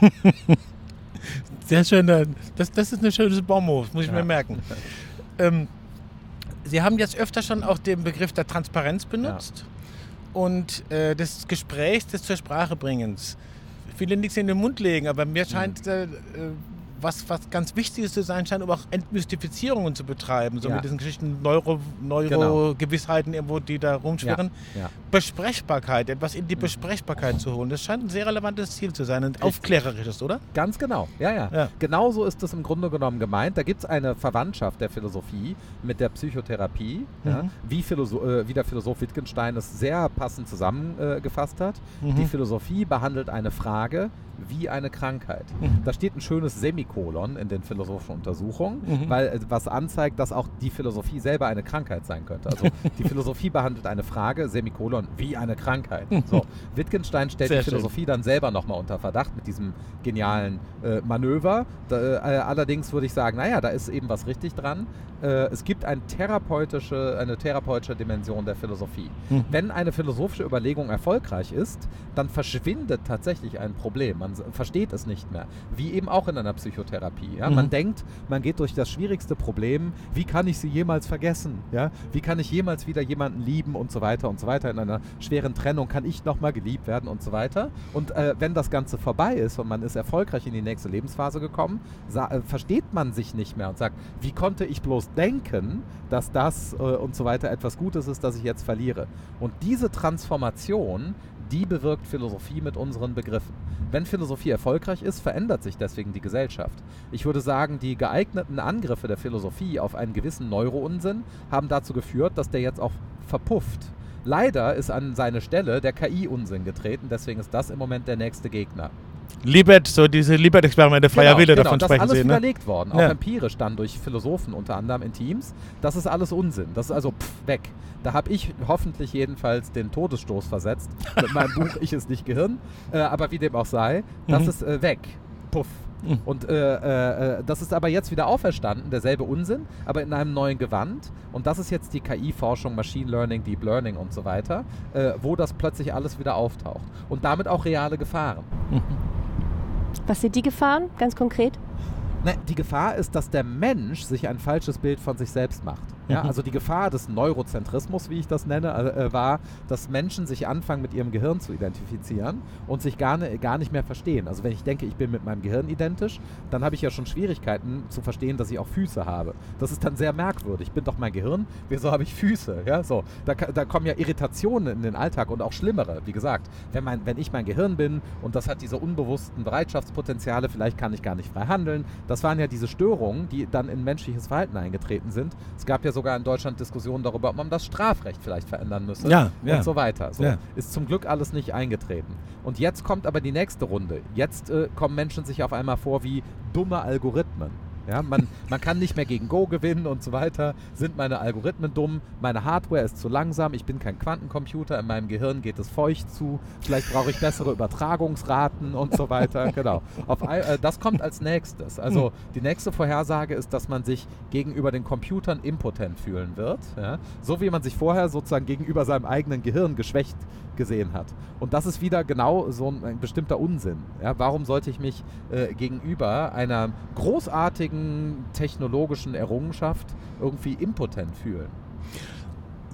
Sehr schön. äh, Das, das ist ein schönes Bonmot, muss ich
Ja.
mir merken. Ähm, Sie haben jetzt öfter schon auch den Begriff der Transparenz benutzt und äh, des Gesprächs, des zur Sprache bringens. Viele nichts in den Mund legen, aber mir scheint, äh, äh, was, was ganz Wichtiges zu sein scheint, um auch Entmystifizierungen zu betreiben, so
Ja.
mit diesen Geschichten Neuro, Neuro-Gewissheiten irgendwo, die da rumschwirren.
Ja.
Besprechbarkeit, etwas in die Besprechbarkeit zu holen, das scheint ein sehr relevantes Ziel zu sein und aufklärerisches, oder?
Ganz genau, ja, ja.
Ja.
Genauso ist es im Grunde genommen gemeint. Da gibt es eine Verwandtschaft der Philosophie mit der Psychotherapie, ja,
Mhm.
wie, Philosoph äh, wie der Philosoph Wittgenstein es sehr passend zusammengefasst äh, hat.
Mhm.
Die Philosophie behandelt eine Frage wie eine Krankheit.
Mhm.
Da steht ein schönes Semikolon in den philosophischen Untersuchungen,
Mhm.
weil äh, was anzeigt, dass auch die Philosophie selber eine Krankheit sein könnte. Also die Philosophie behandelt eine Frage, Semikolon, wie eine Krankheit. So, Wittgenstein stellt
Sehr
die
schön.
Philosophie dann selber nochmal unter Verdacht mit diesem genialen äh, Manöver. Da, äh, allerdings würde ich sagen, naja, da ist eben was richtig dran. Äh, es gibt ein therapeutische, eine therapeutische Dimension der Philosophie.
Mhm.
Wenn eine philosophische Überlegung erfolgreich ist, dann verschwindet tatsächlich ein Problem. Man versteht es nicht mehr. Wie eben auch in einer Psychotherapie. Ja? Man
Mhm.
denkt, man geht durch das schwierigste Problem. Wie kann ich sie jemals vergessen? Ja? Wie kann ich jemals wieder jemanden lieben und so weiter und so weiter. In einer schweren Trennung kann ich nochmal geliebt werden und so weiter. Und äh, wenn das Ganze vorbei ist und man ist erfolgreich in die nächste Lebensphase gekommen, äh, versteht man sich nicht mehr und sagt, wie konnte ich bloß denken, dass das äh, und so weiter etwas Gutes ist, das ich jetzt verliere. Und diese Transformation, die bewirkt Philosophie mit unseren Begriffen. Wenn Philosophie erfolgreich ist, verändert sich deswegen die Gesellschaft. Ich würde sagen, die geeigneten Angriffe der Philosophie auf einen gewissen Neuro-Unsinn haben dazu geführt, dass der jetzt auch verpufft. Leider ist an seine Stelle der KI-Unsinn getreten, deswegen ist das im Moment der nächste Gegner.
Libet, so diese Libet-Experimente, freier
Genau,
Wille,
genau,
davon
das
sprechen
alles
Sie, ne?
widerlegt worden, auch
Ja.
empirisch dann durch Philosophen unter anderem in Teams. Das ist alles Unsinn. Das ist also pff, weg. Da habe ich hoffentlich jedenfalls den Todesstoß versetzt mit meinem Buch Ich ist nicht Gehirn. Äh, aber wie dem auch sei, das
Mhm.
ist äh, weg. Puff.
Mhm.
Und äh, äh, äh, das ist aber jetzt wieder auferstanden, derselbe Unsinn, aber in einem neuen Gewand. Und das ist jetzt die KI-Forschung, Machine Learning, Deep Learning und so weiter, äh, wo das plötzlich alles wieder auftaucht. Und damit auch reale Gefahren.
Was sind die Gefahren, ganz konkret?
Ne, die Gefahr ist, dass der Mensch sich ein falsches Bild von sich selbst macht. Ja, also die Gefahr des Neurozentrismus, wie ich das nenne, äh, war, dass Menschen sich anfangen, mit ihrem Gehirn zu identifizieren und sich gar, ne, gar nicht mehr verstehen. Also wenn ich denke, ich bin mit meinem Gehirn identisch, dann habe ich ja schon Schwierigkeiten zu verstehen, dass ich auch Füße habe. Das ist dann sehr merkwürdig. Ich bin doch mein Gehirn, wieso habe ich Füße? Ja, so. Da, da kommen ja Irritationen in den Alltag und auch schlimmere. Wie gesagt, wenn, mein, wenn ich mein Gehirn bin und das hat diese unbewussten Bereitschaftspotenziale, vielleicht kann ich gar nicht frei handeln. Das waren ja diese Störungen, die dann in menschliches Verhalten eingetreten sind. Es gab ja sogar in Deutschland Diskussionen darüber, ob man das Strafrecht vielleicht verändern müsse
ja,
und
ja.
so weiter. So.
Ja.
Ist zum Glück alles nicht eingetreten. Und jetzt kommt aber die nächste Runde. Jetzt äh, kommen Menschen sich auf einmal vor wie dumme Algorithmen. Ja, man, man kann nicht mehr gegen Go gewinnen und so weiter. Sind meine Algorithmen dumm? Meine Hardware ist zu langsam. Ich bin kein Quantencomputer. In meinem Gehirn geht es feucht zu. Vielleicht brauche ich bessere Übertragungsraten und so weiter. Genau. Auf, äh, das kommt als nächstes. Also die nächste Vorhersage ist, dass man sich gegenüber den Computern impotent fühlen wird. Ja? So wie man sich vorher sozusagen gegenüber seinem eigenen Gehirn geschwächt gesehen hat. Und das ist wieder genau so ein, ein bestimmter Unsinn. Ja? Warum sollte ich mich äh, gegenüber einer großartigen technologischen Errungenschaft irgendwie impotent fühlen?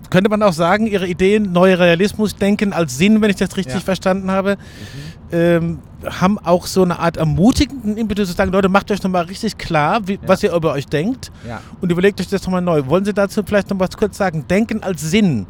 Könnte man auch sagen, Ihre Ideen, neue Realismus denken als Sinn, wenn ich das richtig
Ja.
verstanden habe, ähm, haben auch so eine Art ermutigenden Impetus zu sagen, Leute, macht euch nochmal richtig klar, wie,
Ja.
was ihr über euch denkt
Ja.
und überlegt euch das nochmal neu. Wollen Sie dazu vielleicht noch was kurz sagen? Denken als Sinn.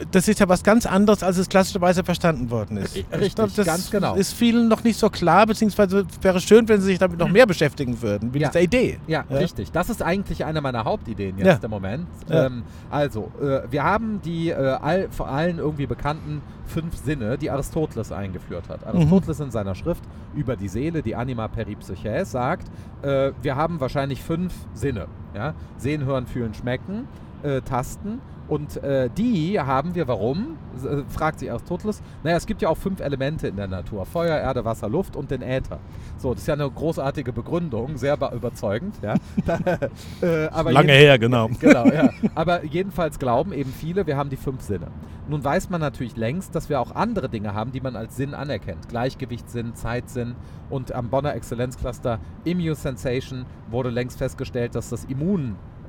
Ja.
Das ist ja was ganz anderes, als es klassischerweise verstanden worden ist.
Ri-
ich
richtig,
glaub, das
ganz genau.
ist vielen noch nicht so klar, beziehungsweise wäre schön, wenn Sie sich damit noch mehr beschäftigen würden, mit
Ja.
dieser Idee.
Ja, richtig. Das ist eigentlich eine meiner Hauptideen jetzt
Ja.
im Moment.
Ja.
Ähm, also, äh, wir haben die äh, all, vor allen irgendwie bekannten fünf Sinne, die Aristoteles eingeführt hat. Aristoteles in seiner Schrift über die Seele, die Anima Peripsyches, sagt, äh, wir haben wahrscheinlich fünf Sinne. Ja? Sehen, hören, fühlen, schmecken, äh, tasten. Und äh, die haben wir, warum? Äh, fragt sich Aristoteles. Naja, es gibt ja auch fünf Elemente in der Natur. Feuer, Erde, Wasser, Luft und den Äther. So, das ist ja eine großartige Begründung, sehr be- überzeugend. Ja? äh, aber
Lange her, genau.
Genau, ja. Aber jedenfalls glauben eben viele, wir haben die fünf Sinne. Nun weiß man natürlich längst, dass wir auch andere Dinge haben, die man als Sinn anerkennt. Gleichgewichtssinn, Zeitsinn und am Bonner Exzellenzcluster Immusensation wurde längst festgestellt, dass das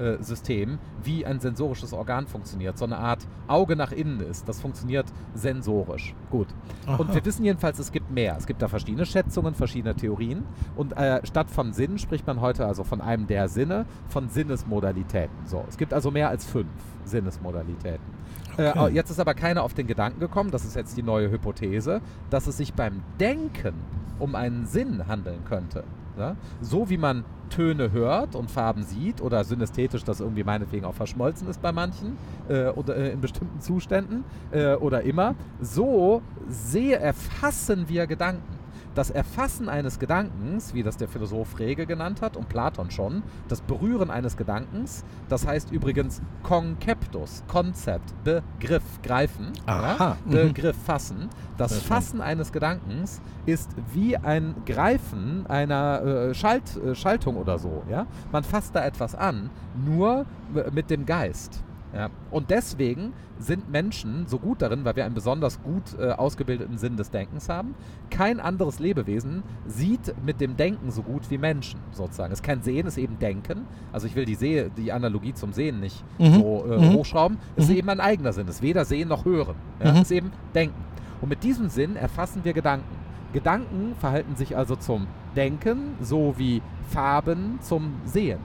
Immunsystem wie ein sensorisches Organ funktioniert. So eine Art Auge nach innen ist. Das funktioniert sensorisch. Gut. Und
Aha.
wir wissen jedenfalls, es gibt mehr. Es gibt da verschiedene Schätzungen, verschiedene Theorien. Und äh, statt von Sinn spricht man heute also von einem der Sinne, von Sinnesmodalitäten. So, es gibt also mehr als fünf Sinnesmodalitäten. Äh,
Okay.
jetzt ist aber keiner auf den Gedanken gekommen, das ist jetzt die neue Hypothese, dass es sich beim Denken um einen Sinn handeln könnte. Ja? So wie man Töne hört und Farben sieht oder synästhetisch das irgendwie meinetwegen auch verschmolzen ist bei manchen äh, oder äh, in bestimmten Zuständen äh, oder immer, so sehe, erfassen wir Gedanken. Das Erfassen eines Gedankens, wie das der Philosoph Frege genannt hat und Platon schon, das Berühren eines Gedankens, das heißt übrigens Conceptus, Konzept, Begriff, greifen,
Aha,
ja,
mhm.
Begriff fassen. Das. Fassen eines Gedankens ist wie ein Greifen einer äh, Schalt, äh, Schaltung oder so. Ja? Man fasst da etwas an, nur äh, mit dem Geist. Ja? Und deswegen sind Menschen so gut darin, weil wir einen besonders gut äh, ausgebildeten Sinn des Denkens haben. Kein anderes Lebewesen sieht mit dem Denken so gut wie Menschen, sozusagen. Es ist kein Sehen, es ist eben Denken. Also ich will die, Sehe, die Analogie zum Sehen nicht
Mhm.
so äh,
Mhm.
hochschrauben. Es
Mhm.
ist eben ein eigener Sinn. Es ist weder Sehen noch Hören. Ja?
Mhm.
Es ist eben Denken. Und mit diesem Sinn erfassen wir Gedanken. Gedanken verhalten sich also zum Denken, so wie Farben zum Sehen.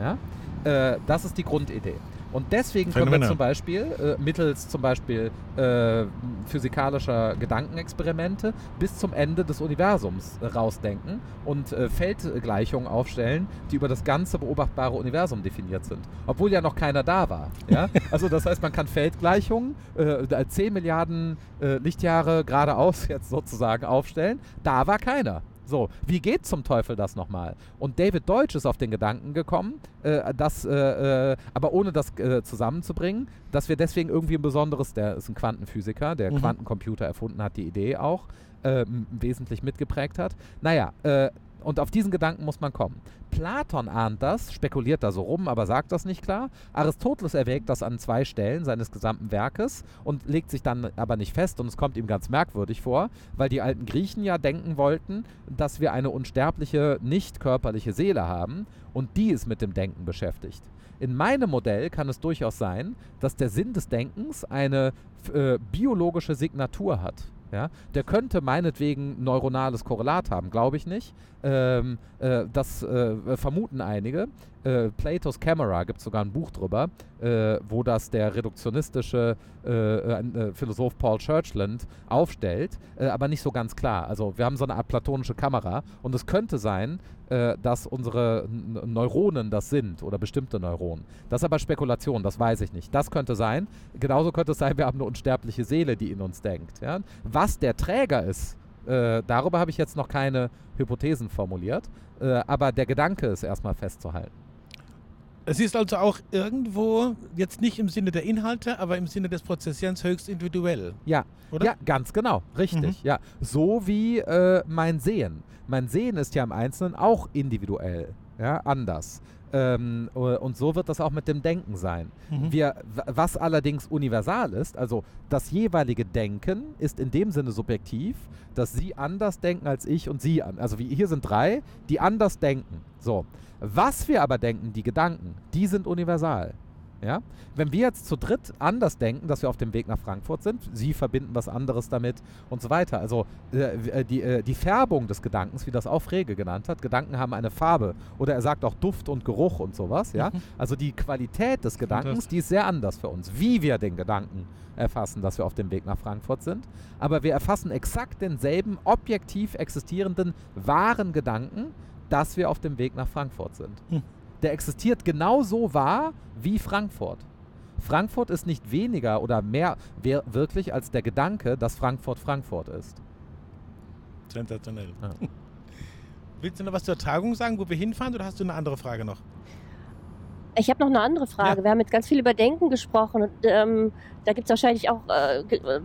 Ja? Äh, das ist die Grundidee. Und deswegen können wir zum Beispiel äh, mittels zum Beispiel äh, physikalischer Gedankenexperimente bis zum Ende des Universums rausdenken und äh, Feldgleichungen aufstellen, die über das ganze beobachtbare Universum definiert sind. Obwohl ja noch keiner da war. Ja? Also das heißt, man kann Feldgleichungen äh, 10 Milliarden äh, Lichtjahre geradeaus jetzt sozusagen aufstellen. Da war keiner. So, wie geht zum Teufel das nochmal? Und David Deutsch ist auf den Gedanken gekommen, äh, das, äh, äh, aber ohne das äh, zusammenzubringen, dass wir deswegen irgendwie ein besonderes, der ist ein Quantenphysiker, der
Mhm.
Quantencomputer erfunden hat, die Idee auch äh, wesentlich mitgeprägt hat. Naja, äh, und auf diesen Gedanken muss man kommen. Platon ahnt das, spekuliert da so rum, aber sagt das nicht klar. Aristoteles erwägt das an zwei Stellen seines gesamten Werkes und legt sich dann aber nicht fest und es kommt ihm ganz merkwürdig vor, weil die alten Griechen ja denken wollten, dass wir eine unsterbliche, nicht körperliche Seele haben und die ist mit dem Denken beschäftigt. In meinem Modell kann es durchaus sein, dass der Sinn des Denkens eine äh, biologische Signatur hat. Ja? Der könnte meinetwegen neuronales Korrelat haben, glaube ich nicht. Ähm, äh, das äh, vermuten einige. Äh, Plato's Camera gibt sogar ein Buch drüber, äh, wo das der reduktionistische äh, äh, Philosoph Paul Churchland aufstellt, aber nicht so ganz klar. Also wir haben so eine Art platonische Kamera und es könnte sein, dass unsere Neuronen das sind oder bestimmte Neuronen. Das ist aber Spekulation, das weiß ich nicht. Das könnte sein. Genauso könnte es sein, wir haben eine unsterbliche Seele, die in uns denkt. Ja? Was der Träger ist, äh, darüber habe ich jetzt noch keine Hypothesen formuliert, äh, aber der Gedanke ist erstmal festzuhalten.
Es ist also auch irgendwo, jetzt nicht im Sinne der Inhalte, aber im Sinne des Prozessierens höchst individuell.
Ja, oder? Ja, ganz genau, richtig. Mhm. Ja, so wie äh, mein Sehen. Mein Sehen ist ja im Einzelnen auch individuell, ja, anders. Ähm, und so wird das auch mit dem Denken sein. Mhm. Wir, was allerdings universal ist, also das jeweilige Denken ist in dem Sinne subjektiv, dass Sie anders denken als ich und Sie. Also wie, hier sind drei, die anders denken. So. Was wir aber denken, die Gedanken, die sind universal. Ja? Wenn wir jetzt zu dritt anders denken, dass wir auf dem Weg nach Frankfurt sind, sie verbinden was anderes damit und so weiter. Also äh, äh, die, äh, die Färbung des Gedankens, wie das auch Frege genannt hat, Gedanken haben eine Farbe oder er sagt auch Duft und Geruch und sowas. Ja? Mhm. Also die Qualität des Gedankens, die ist sehr anders für uns, wie wir den Gedanken erfassen, dass wir auf dem Weg nach Frankfurt sind. Aber wir erfassen exakt denselben objektiv existierenden wahren Gedanken, dass wir auf dem Weg nach Frankfurt sind. Mhm der existiert genauso wahr wie Frankfurt. Frankfurt ist nicht weniger oder mehr wirklich als der Gedanke, dass Frankfurt Frankfurt ist.
Sensationell. Ja. Willst du noch was zur Tagung sagen, wo wir hinfahren, oder hast du eine andere Frage noch?
Ich habe noch eine andere Frage. Ja. Wir haben jetzt ganz viel über Denken gesprochen und ähm, da gibt es wahrscheinlich auch, äh,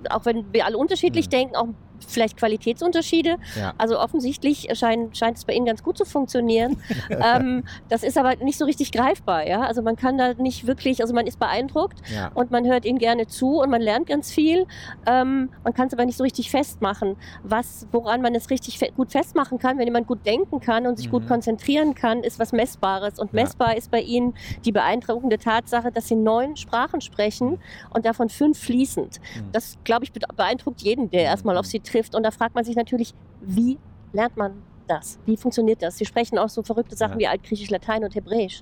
auch wenn wir alle unterschiedlich mhm. denken, auch vielleicht Qualitätsunterschiede. Ja. Also offensichtlich scheint, scheint es bei Ihnen ganz gut zu funktionieren. ähm, das ist aber nicht so richtig greifbar. Ja? Also man kann da nicht wirklich, also man ist beeindruckt ja. und man hört Ihnen gerne zu und man lernt ganz viel. Ähm, man kann es aber nicht so richtig festmachen. Was, woran man es richtig fe gut festmachen kann, wenn jemand gut denken kann und sich mhm. gut konzentrieren kann, ist was Messbares. Und messbar ist bei Ihnen die beeindruckende Tatsache, dass Sie neun Sprachen sprechen mhm. und davon fünf fließend. Mhm. Das, glaube ich, beeindruckt jeden, der erstmal auf Sie trifft. Und da fragt man sich natürlich, wie lernt man das? Wie funktioniert das? Sie sprechen auch so verrückte Sachen ja. wie Altgriechisch, Latein und Hebräisch.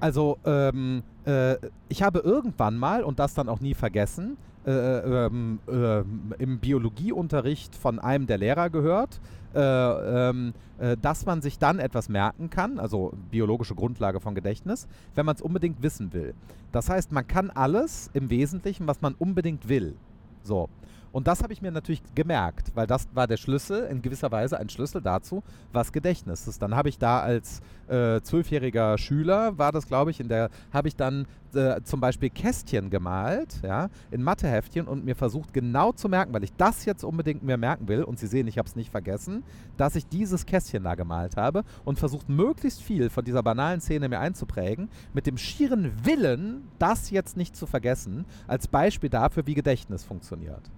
Also, ähm, äh, ich habe irgendwann mal, und das dann auch nie vergessen, äh, ähm, äh, im Biologieunterricht von einem der Lehrer gehört, äh, ähm, äh, dass man sich dann etwas merken kann, also biologische Grundlage von Gedächtnis, wenn man es unbedingt wissen will. Das heißt, man kann alles im Wesentlichen, was man unbedingt will. So. Und das habe ich mir natürlich gemerkt, weil das war der Schlüssel, in gewisser Weise ein Schlüssel dazu, was Gedächtnis ist. Dann habe ich da als äh, zwölfjähriger Schüler, war das glaube ich, in der habe ich dann äh, zum Beispiel Kästchen gemalt, ja, in Matheheftchen und mir versucht genau zu merken, weil ich das jetzt unbedingt mir merken will und Sie sehen, ich habe es nicht vergessen, dass ich dieses Kästchen da gemalt habe und versucht möglichst viel von dieser banalen Szene mir einzuprägen, mit dem schieren Willen, das jetzt nicht zu vergessen, als Beispiel dafür, wie Gedächtnis funktioniert.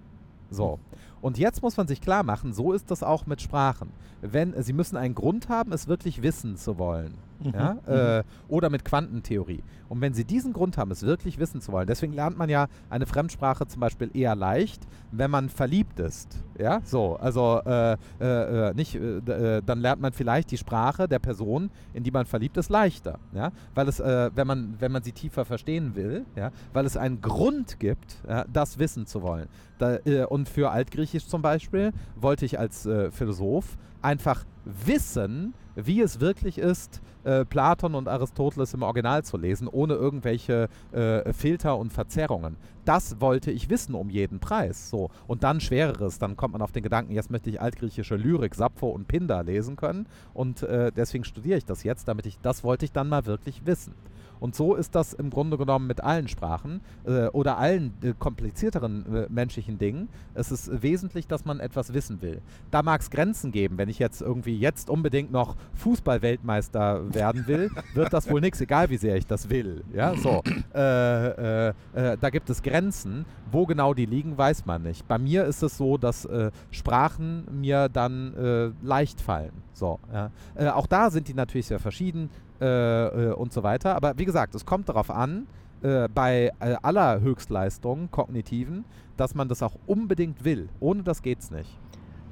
So. Und jetzt muss man sich klar machen, so ist das auch mit Sprachen. Wenn, Sie müssen einen Grund haben, es wirklich wissen zu wollen. Mhm. Ja? Mhm. Äh, oder mit Quantentheorie. Und wenn Sie diesen Grund haben, es wirklich wissen zu wollen, deswegen lernt man ja eine Fremdsprache zum Beispiel eher leicht, wenn man verliebt ist. Ja, so, also äh, äh, äh nicht, äh, äh, dann lernt man vielleicht die Sprache der Person, in die man verliebt ist, leichter. Ja, weil es, wenn man, wenn man sie tiefer verstehen will, ja, weil es einen Grund gibt, ja, das wissen zu wollen. Da, und für Altgriechisch zum Beispiel wollte ich als Philosoph einfach wissen, wie es wirklich ist, äh, Platon und Aristoteles im Original zu lesen, ohne irgendwelche äh, Filter und Verzerrungen. Das wollte ich wissen um jeden Preis. So. Und dann schwereres, dann kommt man auf den Gedanken, jetzt möchte ich altgriechische Lyrik, Sappho und Pindar lesen können. Und äh, deswegen studiere ich das jetzt, damit ich, das wollte ich dann mal wirklich wissen. Und so ist das im Grunde genommen mit allen Sprachen äh, oder allen äh, komplizierteren äh, menschlichen Dingen. Es ist wesentlich, dass man etwas wissen will. Da mag es Grenzen geben. Wenn ich jetzt irgendwie jetzt unbedingt noch Fußball-Weltmeister werden will, wird das wohl nichts, egal wie sehr ich das will. Ja, so. Äh, äh, äh, da gibt es Grenzen. Wo genau die liegen, weiß man nicht. Bei mir ist es so, dass Sprachen mir dann leicht fallen. So, ja. auch da sind die natürlich sehr verschieden. Äh, äh, und so weiter. Aber wie gesagt, es kommt darauf an, äh, bei äh, aller Höchstleistung, kognitiven, dass man das auch unbedingt will. Ohne das geht's nicht.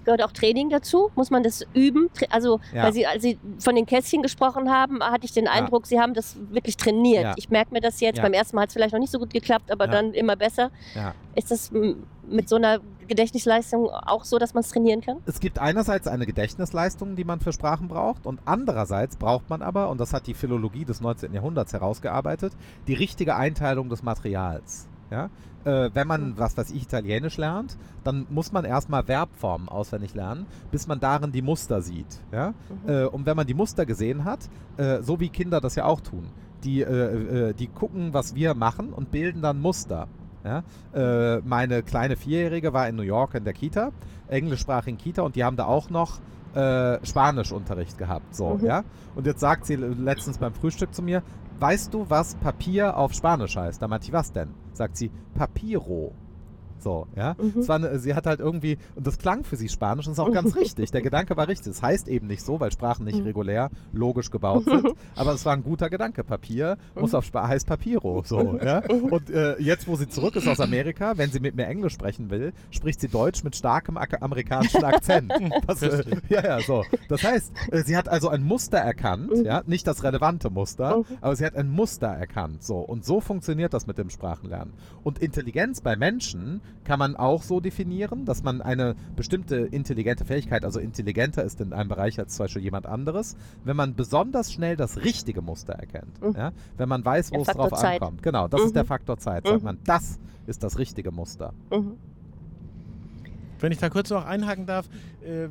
Gehört auch Training dazu? Muss man das üben? Also,
Ja.
weil Sie, als Sie von den Kästchen gesprochen haben, hatte ich den Eindruck, Sie haben das wirklich trainiert.
Ja.
Ich merke mir das jetzt.
Ja.
Beim ersten Mal hat es vielleicht noch nicht so gut geklappt, aber
Ja.
dann immer besser.
Ja.
Ist das mit so einer Gedächtnisleistung auch so, dass man es trainieren kann?
Es gibt einerseits eine Gedächtnisleistung, die man für Sprachen braucht, und andererseits braucht man aber, und das hat die Philologie des 19. Jahrhunderts herausgearbeitet, die richtige Einteilung des Materials. Ja? Äh, wenn man, was weiß ich, Italienisch lernt, dann muss man erstmal Verbformen auswendig lernen, bis man darin die Muster sieht. Ja? Äh, und wenn man die Muster gesehen hat, äh, so wie Kinder das ja auch tun, die, äh, äh, die gucken, was wir machen und bilden dann Muster. Ja? Äh, meine kleine Vierjährige war in New York in der Kita, englischsprachigen Kita, und die haben da auch noch äh, Spanischunterricht gehabt. So,
Mhm.
ja? Und jetzt sagt sie letztens beim Frühstück zu mir, weißt du, was Papier auf Spanisch heißt? Da meinte ich, was denn? Sagt sie, Papiro. So, ja.
Mhm.
Es war eine, sie hat halt irgendwie, und das klang für sie Spanisch und ist auch ganz richtig. Der Gedanke war richtig. Es heißt eben nicht so, weil Sprachen nicht
Mhm.
regulär logisch gebaut sind. Aber es war ein guter Gedanke. Papier muss
Mhm.
auf Spa heißt Papiro. So, ja. Und äh, jetzt, wo sie zurück ist aus Amerika, wenn sie mit mir Englisch sprechen will, spricht sie Deutsch mit starkem amerikanischen Akzent. Was, äh, ja, ja, so. Das heißt, äh, sie hat also ein Muster erkannt,
Mhm.
ja, nicht das relevante Muster,
Mhm.
aber sie hat ein Muster erkannt. So. Und so funktioniert das mit dem Sprachenlernen. Und Intelligenz bei Menschen kann man auch so definieren, dass man eine bestimmte intelligente Fähigkeit, also intelligenter ist in einem Bereich als zum Beispiel jemand anderes, wenn man besonders schnell das richtige Muster erkennt.
Mhm.
Ja? Wenn man weiß,
Der
wo es drauf
Faktor Zeit.
ankommt. Genau, das
Mhm.
ist der Faktor Zeit. Sagt
Mhm.
man, das ist das richtige Muster.
Mhm.
Wenn ich da kurz noch einhaken darf, äh,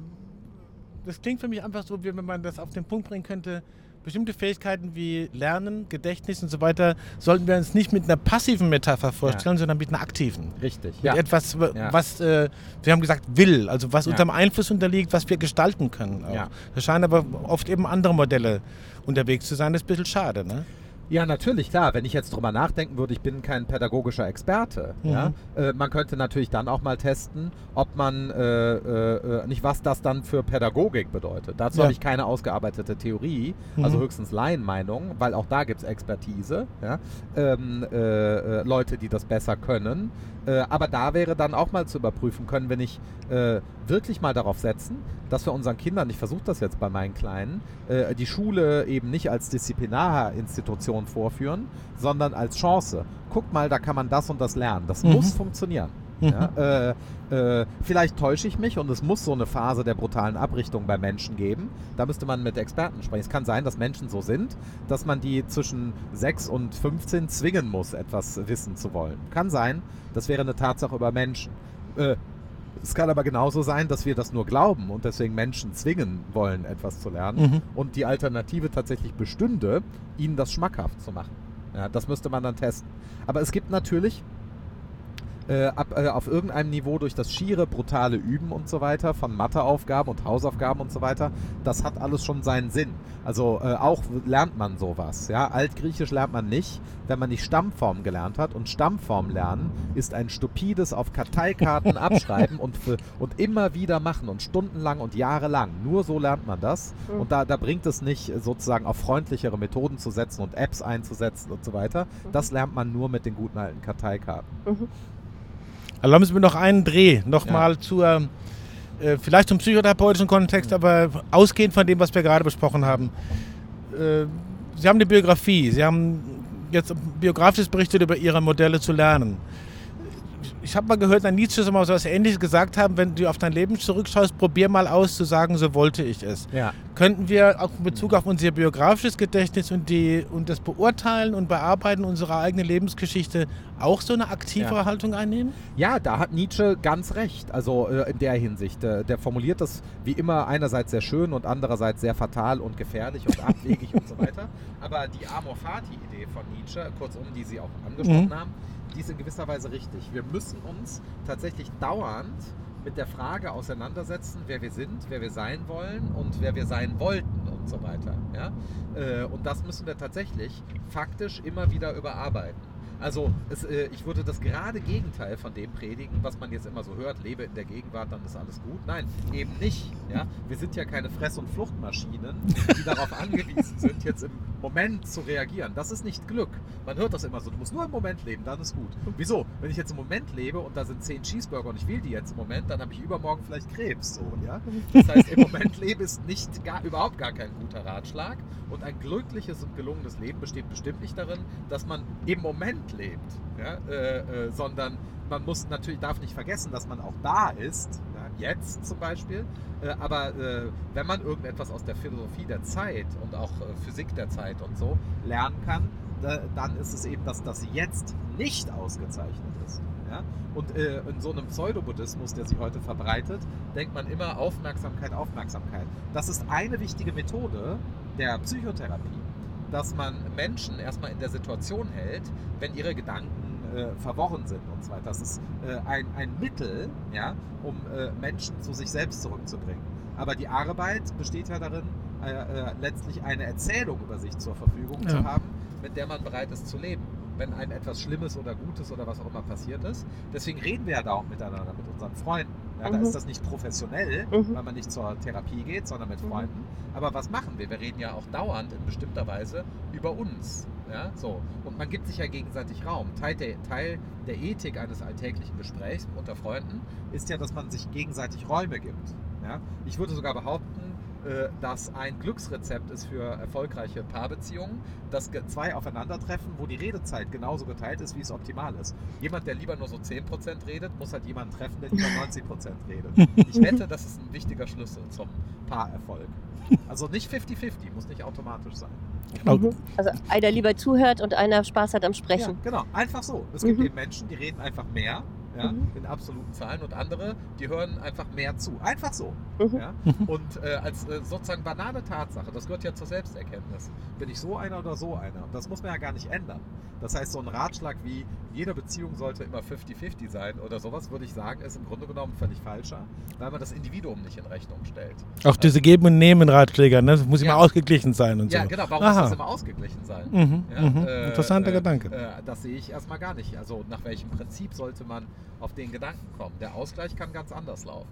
das klingt für mich einfach so, wie wenn man das auf den Punkt bringen könnte. Bestimmte Fähigkeiten wie Lernen, Gedächtnis und so weiter sollten wir uns nicht mit einer passiven Metapher vorstellen, sondern mit einer aktiven.
Richtig.
Mit etwas, w-
Ja.
was, äh, wir haben gesagt, will, also was
Ja.
unserem Einfluss unterliegt, was wir gestalten können. Auch.
Ja.
Da scheinen aber oft eben andere Modelle unterwegs zu sein. Das ist ein bisschen schade. Ne?
Ja, natürlich, klar. Wenn ich jetzt drüber nachdenken würde, ich bin kein pädagogischer Experte.
Mhm.
Ja? Äh, man könnte natürlich dann auch mal testen, ob man äh, äh, äh, nicht, was das dann für Pädagogik bedeutet. Dazu
Ja.
habe ich keine ausgearbeitete Theorie,
Mhm.
also höchstens Laienmeinung, weil auch da gibt es Expertise, ja? ähm, äh, äh, Leute, die das besser können. Äh, aber da wäre dann auch mal zu überprüfen, können wir nicht äh, wirklich mal darauf setzen, dass wir unseren Kindern, ich versuche das jetzt bei meinen Kleinen, äh, die Schule eben nicht als Disziplinarinstitution vorführen, sondern als Chance. Guck mal, da kann man das und das lernen. Das
Mhm.
muss funktionieren.
Mhm.
Ja, äh, äh, vielleicht täusche ich mich und es muss so eine Phase der brutalen Abrichtung bei Menschen geben. Da müsste man mit Experten sprechen. Es kann sein, dass Menschen so sind, dass man die zwischen 6 und 15 zwingen muss, etwas wissen zu wollen. Kann sein, das wäre eine Tatsache über Menschen. Äh, es kann aber genauso sein, dass wir das nur glauben und deswegen Menschen zwingen wollen, etwas zu lernen.
Mhm.
Und die Alternative tatsächlich bestünde, ihnen das schmackhaft zu machen. Ja, das müsste man dann testen. Aber es gibt natürlich äh, ab, äh, auf irgendeinem Niveau durch das schiere, brutale Üben und so weiter von Matheaufgaben und Hausaufgaben und so weiter, das hat alles schon seinen Sinn. Also äh, auch lernt man sowas. Ja? Altgriechisch lernt man nicht, wenn man nicht Stammform gelernt hat. Und Stammform lernen ist ein stupides auf Karteikarten abschreiben und, für, und immer wieder machen und stundenlang und jahrelang. Nur so lernt man das.
Mhm.
Und da, da bringt es nicht, sozusagen auf freundlichere Methoden zu setzen und Apps einzusetzen und so weiter. Das lernt man nur mit den guten alten Karteikarten.
Mhm.
Also haben wir noch einen Dreh nochmal zur, äh, vielleicht zum psychotherapeutischen Kontext, aber ausgehend von dem, was wir gerade besprochen haben. Äh, Sie haben eine Biografie, Sie haben jetzt biografisch berichtet über Ihre Modelle zu lernen. Ich habe mal gehört, dass Nietzsche so mal so was Ähnliches gesagt haben, wenn du auf dein Leben zurückschaust, probier mal aus zu sagen, so wollte ich es.
Ja.
Könnten wir auch in Bezug auf unser biografisches Gedächtnis und, die, und das Beurteilen und Bearbeiten unserer eigenen Lebensgeschichte auch so eine aktivere
Ja.
Haltung einnehmen?
Ja, da hat Nietzsche ganz recht. Also äh, in der Hinsicht. Äh, der formuliert das wie immer einerseits sehr schön und andererseits sehr fatal und gefährlich und abwegig und so weiter. Aber die Amor Fati-Idee von Nietzsche, kurzum, die Sie auch angesprochen
Mhm.
haben, die ist in gewisser Weise richtig. Wir müssen uns tatsächlich dauernd mit der Frage auseinandersetzen, wer wir sind, wer wir sein wollen und wer wir sein wollten und so weiter. Ja? Äh, und das müssen wir tatsächlich faktisch immer wieder überarbeiten. Also es, äh, ich würde das gerade Gegenteil von dem predigen, was man jetzt immer so hört, lebe in der Gegenwart, dann ist alles gut. Nein, eben nicht. Ja? Wir sind ja keine Fress- und Fluchtmaschinen, die darauf angewiesen sind, jetzt im Moment zu reagieren. Das ist nicht Glück. Man hört das immer so. Du musst nur im Moment leben, dann ist gut. Wieso? Wenn ich jetzt im Moment lebe und da sind zehn Cheeseburger und ich will die jetzt im Moment, dann habe ich übermorgen vielleicht Krebs. So, ja? Das heißt, im Moment leben ist nicht gar, überhaupt gar kein guter Ratschlag. Und ein glückliches und gelungenes Leben besteht bestimmt nicht darin, dass man im Moment lebt, ja? äh, äh, sondern man muss natürlich darf nicht vergessen, dass man auch da ist, ja? jetzt zum Beispiel. Äh, aber äh, wenn man irgendetwas aus der Philosophie der Zeit und auch äh, Physik der Zeit und so lernen kann, dann ist es eben, dass das Jetzt nicht ausgezeichnet ist. Ja? Und äh, in so einem Pseudo-Buddhismus, der sich heute verbreitet, denkt man immer Aufmerksamkeit, Aufmerksamkeit. Das ist eine wichtige Methode der Psychotherapie, dass man Menschen erstmal in der Situation hält, wenn ihre Gedanken äh, verworren sind und so weiter. Das ist äh, ein, ein Mittel, ja, um äh, Menschen zu sich selbst zurückzubringen. Aber die Arbeit besteht ja darin, äh, äh, letztlich eine Erzählung über sich zur Verfügung ja. zu haben, mit der man bereit ist zu leben wenn einem etwas Schlimmes oder Gutes oder was auch immer passiert ist. Deswegen reden wir ja da auch miteinander, mit unseren Freunden. Ja, mhm. Da ist das nicht professionell, mhm. weil man nicht zur Therapie geht, sondern mit mhm. Freunden. Aber was machen wir? Wir reden ja auch dauernd in bestimmter Weise über uns. Ja, so. Und man gibt sich ja gegenseitig Raum. Teil der, Teil der Ethik eines alltäglichen Gesprächs unter Freunden ist ja, dass man sich gegenseitig Räume gibt. Ja? Ich würde sogar behaupten, äh, dass ein Glücksrezept ist für erfolgreiche Paarbeziehungen, dass zwei aufeinandertreffen, wo die Redezeit genauso geteilt ist, wie es optimal ist. Jemand, der lieber nur so 10% redet, muss halt jemanden treffen, der lieber 90% redet. Ich wette, das ist ein wichtiger Schlüssel zum Paarerfolg. Also nicht 50-50, muss nicht automatisch sein.
Genau. Mhm. Also einer lieber zuhört und einer Spaß hat am Sprechen.
Ja, genau, einfach so. Es gibt mhm. eben Menschen, die reden einfach mehr ja, mhm. in absoluten Zahlen und andere, die hören einfach mehr zu. Einfach so. Mhm. Ja? Und äh, als äh, sozusagen banale Tatsache, das gehört ja zur Selbsterkenntnis, bin ich so einer oder so einer. Und das muss man ja gar nicht ändern. Das heißt, so ein Ratschlag wie jede Beziehung sollte immer 50-50 sein oder sowas, würde ich sagen, ist im Grunde genommen völlig falscher, weil man das Individuum nicht in Rechnung stellt.
Auch diese Geben- und Nehmen-Ratschläge, ne? das muss ja. immer ausgeglichen sein und
ja,
so.
Ja, genau. Warum Aha. muss das immer ausgeglichen sein?
Mhm, ja, mhm. Äh, Interessanter äh, Gedanke.
Äh, das sehe ich erstmal gar nicht. Also nach welchem Prinzip sollte man auf den Gedanken kommen? Der Ausgleich kann ganz anders laufen.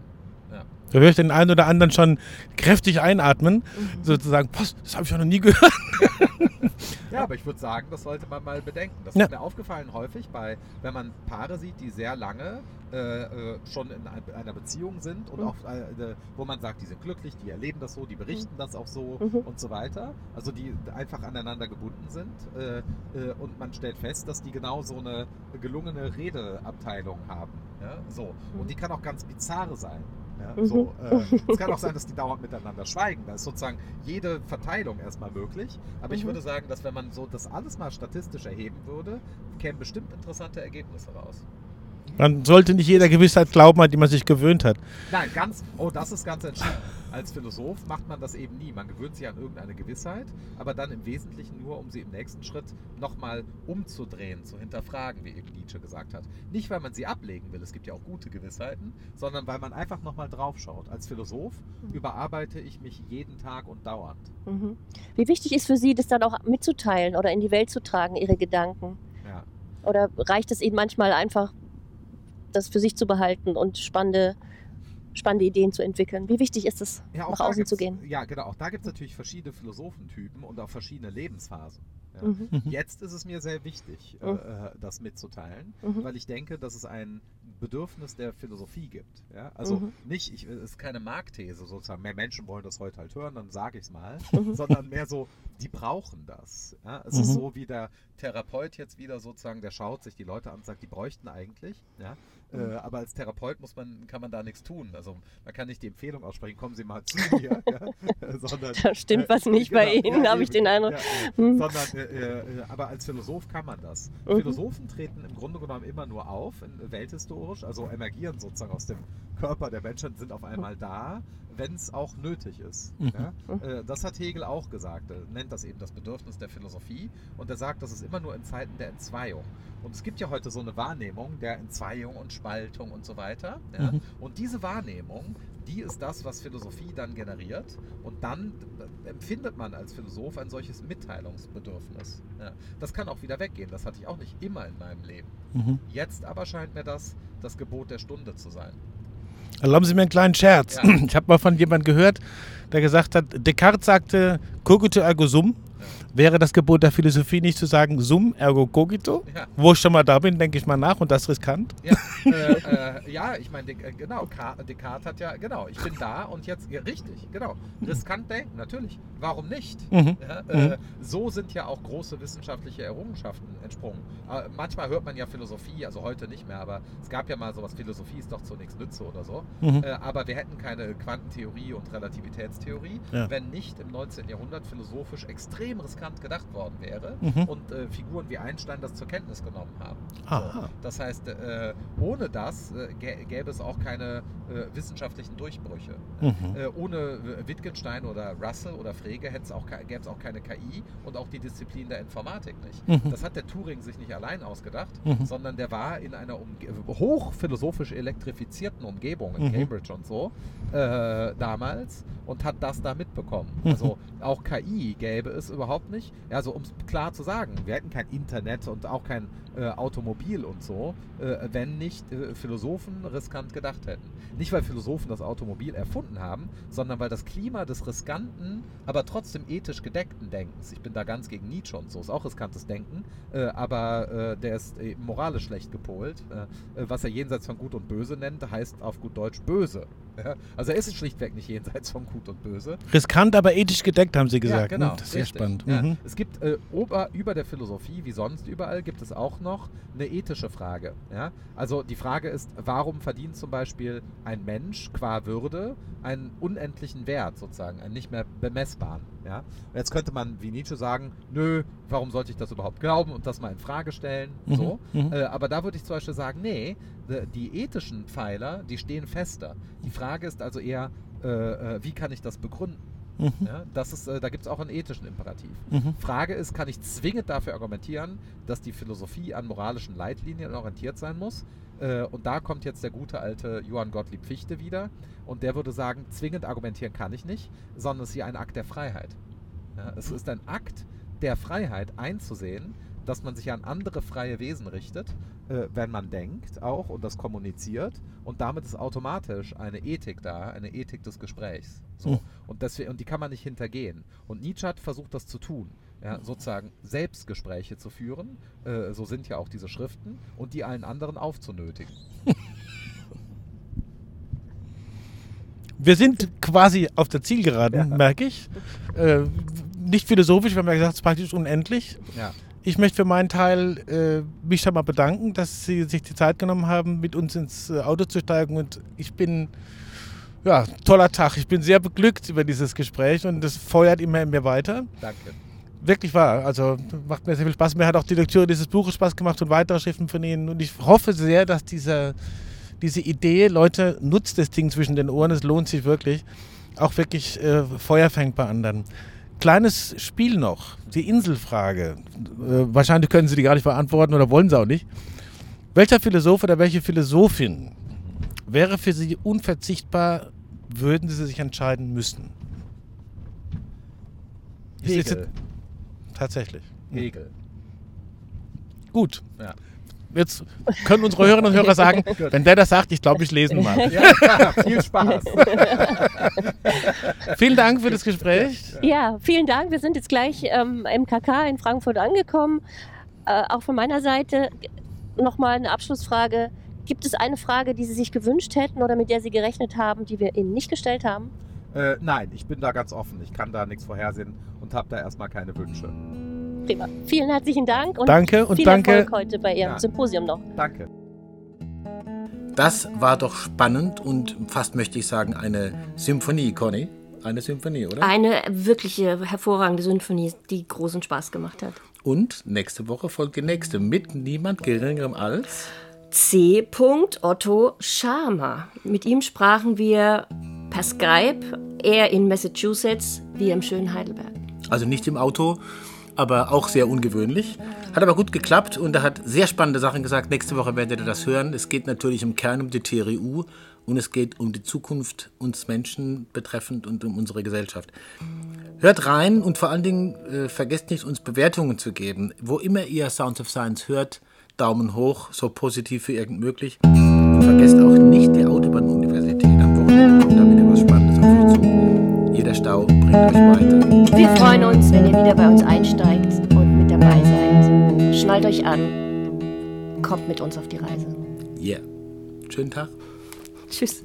Ja. Da höre ich den einen oder anderen schon kräftig einatmen, mhm. sozusagen, was, das habe ich noch nie gehört.
ja, aber ich würde sagen, das sollte man mal bedenken. Das ja. ist mir aufgefallen häufig, bei, wenn man Paare sieht, die sehr lange äh, äh schon in einer Beziehung sind und mhm. auch, äh, wo man sagt, die sind glücklich, die erleben das so, die berichten mhm. das auch so mhm. und so weiter. Also die einfach aneinander gebunden sind äh, äh, und man stellt fest, dass die genau so eine gelungene Redeabteilung haben. Ja? So. Und die kann auch ganz bizarre sein. Ja, mhm. so, äh, es kann auch sein, dass die dauernd miteinander schweigen. Da ist sozusagen jede Verteilung erstmal möglich. Aber mhm. ich würde sagen, dass wenn man so das alles mal statistisch erheben würde, kämen bestimmt interessante Ergebnisse raus.
Man sollte nicht jeder Gewissheit glauben, an die man sich gewöhnt hat.
Nein, ganz, oh, das ist ganz entscheidend. Als Philosoph macht man das eben nie. Man gewöhnt sich an irgendeine Gewissheit, aber dann im Wesentlichen nur, um sie im nächsten Schritt nochmal umzudrehen, zu hinterfragen, wie eben Nietzsche gesagt hat. Nicht, weil man sie ablegen will, es gibt ja auch gute Gewissheiten, sondern weil man einfach nochmal draufschaut. Als Philosoph mhm. überarbeite ich mich jeden Tag und dauernd.
Mhm. Wie wichtig ist für Sie, das dann auch mitzuteilen oder in die Welt zu tragen, Ihre Gedanken? Ja. Oder reicht es Ihnen manchmal einfach, das für sich zu behalten und spannende spannende Ideen zu entwickeln. Wie wichtig ist es, ja, nach außen zu gehen?
Ja, genau. Auch da gibt es natürlich verschiedene Philosophentypen und auch verschiedene Lebensphasen. Ja. Mhm. mhm. Jetzt ist es mir sehr wichtig, äh, mhm. äh, das mitzuteilen, mhm. weil ich denke, dass es ein Bedürfnis der Philosophie gibt. Ja? Also mhm. nicht, es ist keine Marktthese sozusagen, mehr Menschen wollen das heute halt hören, dann sage ich es mal, mhm. sondern mehr so, die brauchen das. Ja? Es ist so wie der Therapeut jetzt wieder sozusagen, der schaut sich die Leute an und sagt, die bräuchten eigentlich. Ja? Äh, aber als Therapeut muss man, kann man da nichts tun. Also man kann nicht die Empfehlung aussprechen, kommen Sie mal zu mir. ja,
sondern, da stimmt äh, was nicht genau, bei Ihnen, ja, habe ich den Eindruck. Ja,
hm. Sondern, äh, äh, aber als Philosoph kann man das. Mhm. Philosophen treten im Grunde genommen immer nur auf, welthistorisch, also emergieren sozusagen aus dem Körper der Menschen, sind auf einmal da, wenn es auch nötig ist. Mhm. Ja? Äh, das hat Hegel auch gesagt. Er nennt das eben das Bedürfnis der Philosophie und er sagt, das ist immer nur in Zeiten der Entzweiung. Und es gibt ja heute so eine Wahrnehmung der Entzweiung und Spaltung und so weiter. Ja? Mhm. Und diese Wahrnehmung, die ist das, was Philosophie dann generiert. Und dann empfindet man als Philosoph ein solches Mitteilungsbedürfnis. Ja? Das kann auch wieder weggehen. Das hatte ich auch nicht immer in meinem Leben. Mhm. Jetzt aber scheint mir das das Gebot der Stunde zu sein.
Erlauben Sie mir einen kleinen Scherz. Ja. Ich habe mal von jemandem gehört, der gesagt hat, Descartes sagte, cogito ergo sum. Wäre das Gebot der Philosophie nicht zu sagen, sum ergo cogito?
Ja.
Wo ich schon mal da bin, denke ich mal nach und das riskant.
Ja, äh, äh, ja ich meine, äh, genau, Descartes hat ja, genau, ich bin da und jetzt, ja, richtig, genau. Riskant denken, natürlich. Warum nicht?
Mhm.
Äh, so sind ja auch große wissenschaftliche Errungenschaften entsprungen. Äh, manchmal hört man ja Philosophie, also heute nicht mehr, aber es gab ja mal sowas, Philosophie ist doch zunächst Nütze oder so.
Mhm.
Aber wir hätten keine Quantentheorie und Relativitätstheorie,
Ja.
wenn nicht im 19. Jahrhundert philosophisch extrem riskant gedacht worden wäre
Mhm.
und äh, Figuren wie Einstein das zur Kenntnis genommen haben.
Aha.
Das heißt, äh, ohne das äh, gä- gäbe es auch keine äh, wissenschaftlichen Durchbrüche.
Mhm.
Äh, ohne Wittgenstein oder Russell oder Frege hätte es auch, gäbe es auch keine KI und auch die Disziplin der Informatik nicht.
Mhm.
Das hat der Turing sich nicht allein ausgedacht,
Mhm.
sondern der war in einer Umge hochphilosophisch elektrifizierten Umgebung in
Mhm.
Cambridge und so äh, damals und hat das da mitbekommen.
Mhm.
Also auch KI gäbe es überhaupt nicht. Also um es klar zu sagen, wir hätten kein Internet und auch kein äh, Automobil und so, äh, wenn nicht äh, Philosophen riskant gedacht hätten. Nicht, weil Philosophen das Automobil erfunden haben, sondern weil das Klima des riskanten, aber trotzdem ethisch gedeckten Denkens, ich bin da ganz gegen Nietzsche und so, ist auch riskantes Denken, äh, aber äh, der ist äh, moralisch schlecht gepolt. Was er jenseits von Gut und Böse nennt, heißt auf gut Deutsch böse. Ja? Also er ist schlichtweg nicht jenseits von Gut und Böse.
Riskant, aber ethisch gedeckt, haben Sie gesagt.
Ja, genau.
ne? Das ist sehr spannend.
Ja.
Mhm.
Es gibt äh, ober, über der Philosophie, wie sonst überall, gibt es auch noch eine ethische Frage. Ja? Also die Frage ist, warum verdient zum Beispiel ein Mensch qua Würde einen unendlichen Wert sozusagen, einen nicht mehr bemessbaren. Ja? Jetzt könnte man wie Nietzsche sagen, nö, warum sollte ich das überhaupt glauben und das mal in Frage stellen?
Mhm,
So.
mhm.
Äh, aber da würde ich zum Beispiel sagen, nee, die, die ethischen Pfeiler, die stehen fester. Die Frage ist also eher, äh, äh, wie kann ich das begründen?
Mhm.
Ja, das ist, äh, da gibt es auch einen ethischen Imperativ.
Mhm.
Frage ist, kann ich zwingend dafür argumentieren, dass die Philosophie an moralischen Leitlinien orientiert sein muss? Äh, und da kommt jetzt der gute alte Johann Gottlieb Fichte wieder. Und der würde sagen, zwingend argumentieren kann ich nicht, sondern es ist ja ein Akt der Freiheit. Ja, es ist ein Akt der Freiheit einzusehen, dass man sich an andere freie Wesen richtet, äh, wenn man denkt auch und das kommuniziert. Und damit ist automatisch eine Ethik da, eine Ethik des Gesprächs. So.
Mhm.
Und, deswegen, und die kann man nicht hintergehen. Und Nietzsche hat versucht, das zu tun. Ja, sozusagen Selbstgespräche zu führen, äh, so sind ja auch diese Schriften, und die allen anderen aufzunötigen.
Wir sind quasi auf der Zielgeraden,
Ja.
merke ich. Äh, nicht philosophisch, wir haben ja gesagt, es ist praktisch unendlich.
Ja.
Ich möchte für meinen Teil äh, mich schon mal bedanken, dass Sie sich die Zeit genommen haben, mit uns ins äh, Auto zu steigen. Und ich bin, ja, toller Tag. Ich bin sehr beglückt über dieses Gespräch und das feuert immer in mir weiter.
Danke.
Wirklich wahr. Also macht mir sehr viel Spaß. Mir hat auch die Lektüre dieses Buches Spaß gemacht und weitere Schriften von Ihnen. Und ich hoffe sehr, dass dieser, diese Idee, Leute, nutzt das Ding zwischen den Ohren, es lohnt sich wirklich, auch wirklich äh, Feuer fängt bei anderen. Kleines Spiel noch, die Inselfrage. Äh, wahrscheinlich können Sie die gar nicht beantworten oder wollen Sie auch nicht. Welcher Philosoph oder welche Philosophin wäre für Sie unverzichtbar, würden Sie sich entscheiden müssen?
Hegel.
Tatsächlich.
Hegel.
Gut.
Ja.
Jetzt können unsere Hörerinnen und Hörer sagen, wenn der das sagt, ich glaube, ich lese ihn mal.
Ja, viel Spaß.
Vielen Dank für das Gespräch.
Ja, vielen Dank. Wir sind jetzt gleich ähm, im KK in Frankfurt angekommen. Äh, auch von meiner Seite nochmal eine Abschlussfrage. Gibt es eine Frage, die Sie sich gewünscht hätten oder mit der Sie gerechnet haben, die wir Ihnen nicht gestellt haben?
Äh, nein, ich bin da ganz offen. Ich kann da nichts vorhersehen und habe da erstmal keine Wünsche.
Prima. Vielen herzlichen Dank und
Danke und
viel
danke.
Erfolg heute bei Ihrem
Ja.
Symposium noch.
Danke.
Das war doch spannend und fast möchte ich sagen eine Symphonie, Conny. Eine Symphonie, oder?
Eine wirkliche hervorragende Symphonie, die großen Spaß gemacht hat.
Und nächste Woche folgt die nächste mit niemand geringerem als
C. Otto Sharma. Mit ihm sprachen wir per Skype, er in Massachusetts, wir im schönen Heidelberg.
Also nicht im Auto, aber auch sehr ungewöhnlich. Hat aber gut geklappt und er hat sehr spannende Sachen gesagt. Nächste Woche werdet ihr das hören. Es geht natürlich im Kern um die TRU und es geht um die Zukunft uns Menschen betreffend und um unsere Gesellschaft. Hört rein und vor allen Dingen äh, vergesst nicht, uns Bewertungen zu geben. Wo immer ihr Sounds of Science hört, Daumen hoch, so positiv wie irgend möglich. Und vergesst auch nicht die Autobahn-Universität. Am Wochenende kommt da wieder was Spannendes auf euch zu.
Jeder Stau bringt euch weiter.
Wir freuen uns, wenn ihr wieder bei uns einsteigt und mit dabei seid. Schnallt euch an. Kommt mit uns auf die Reise.
Yeah. Schönen Tag.
Tschüss.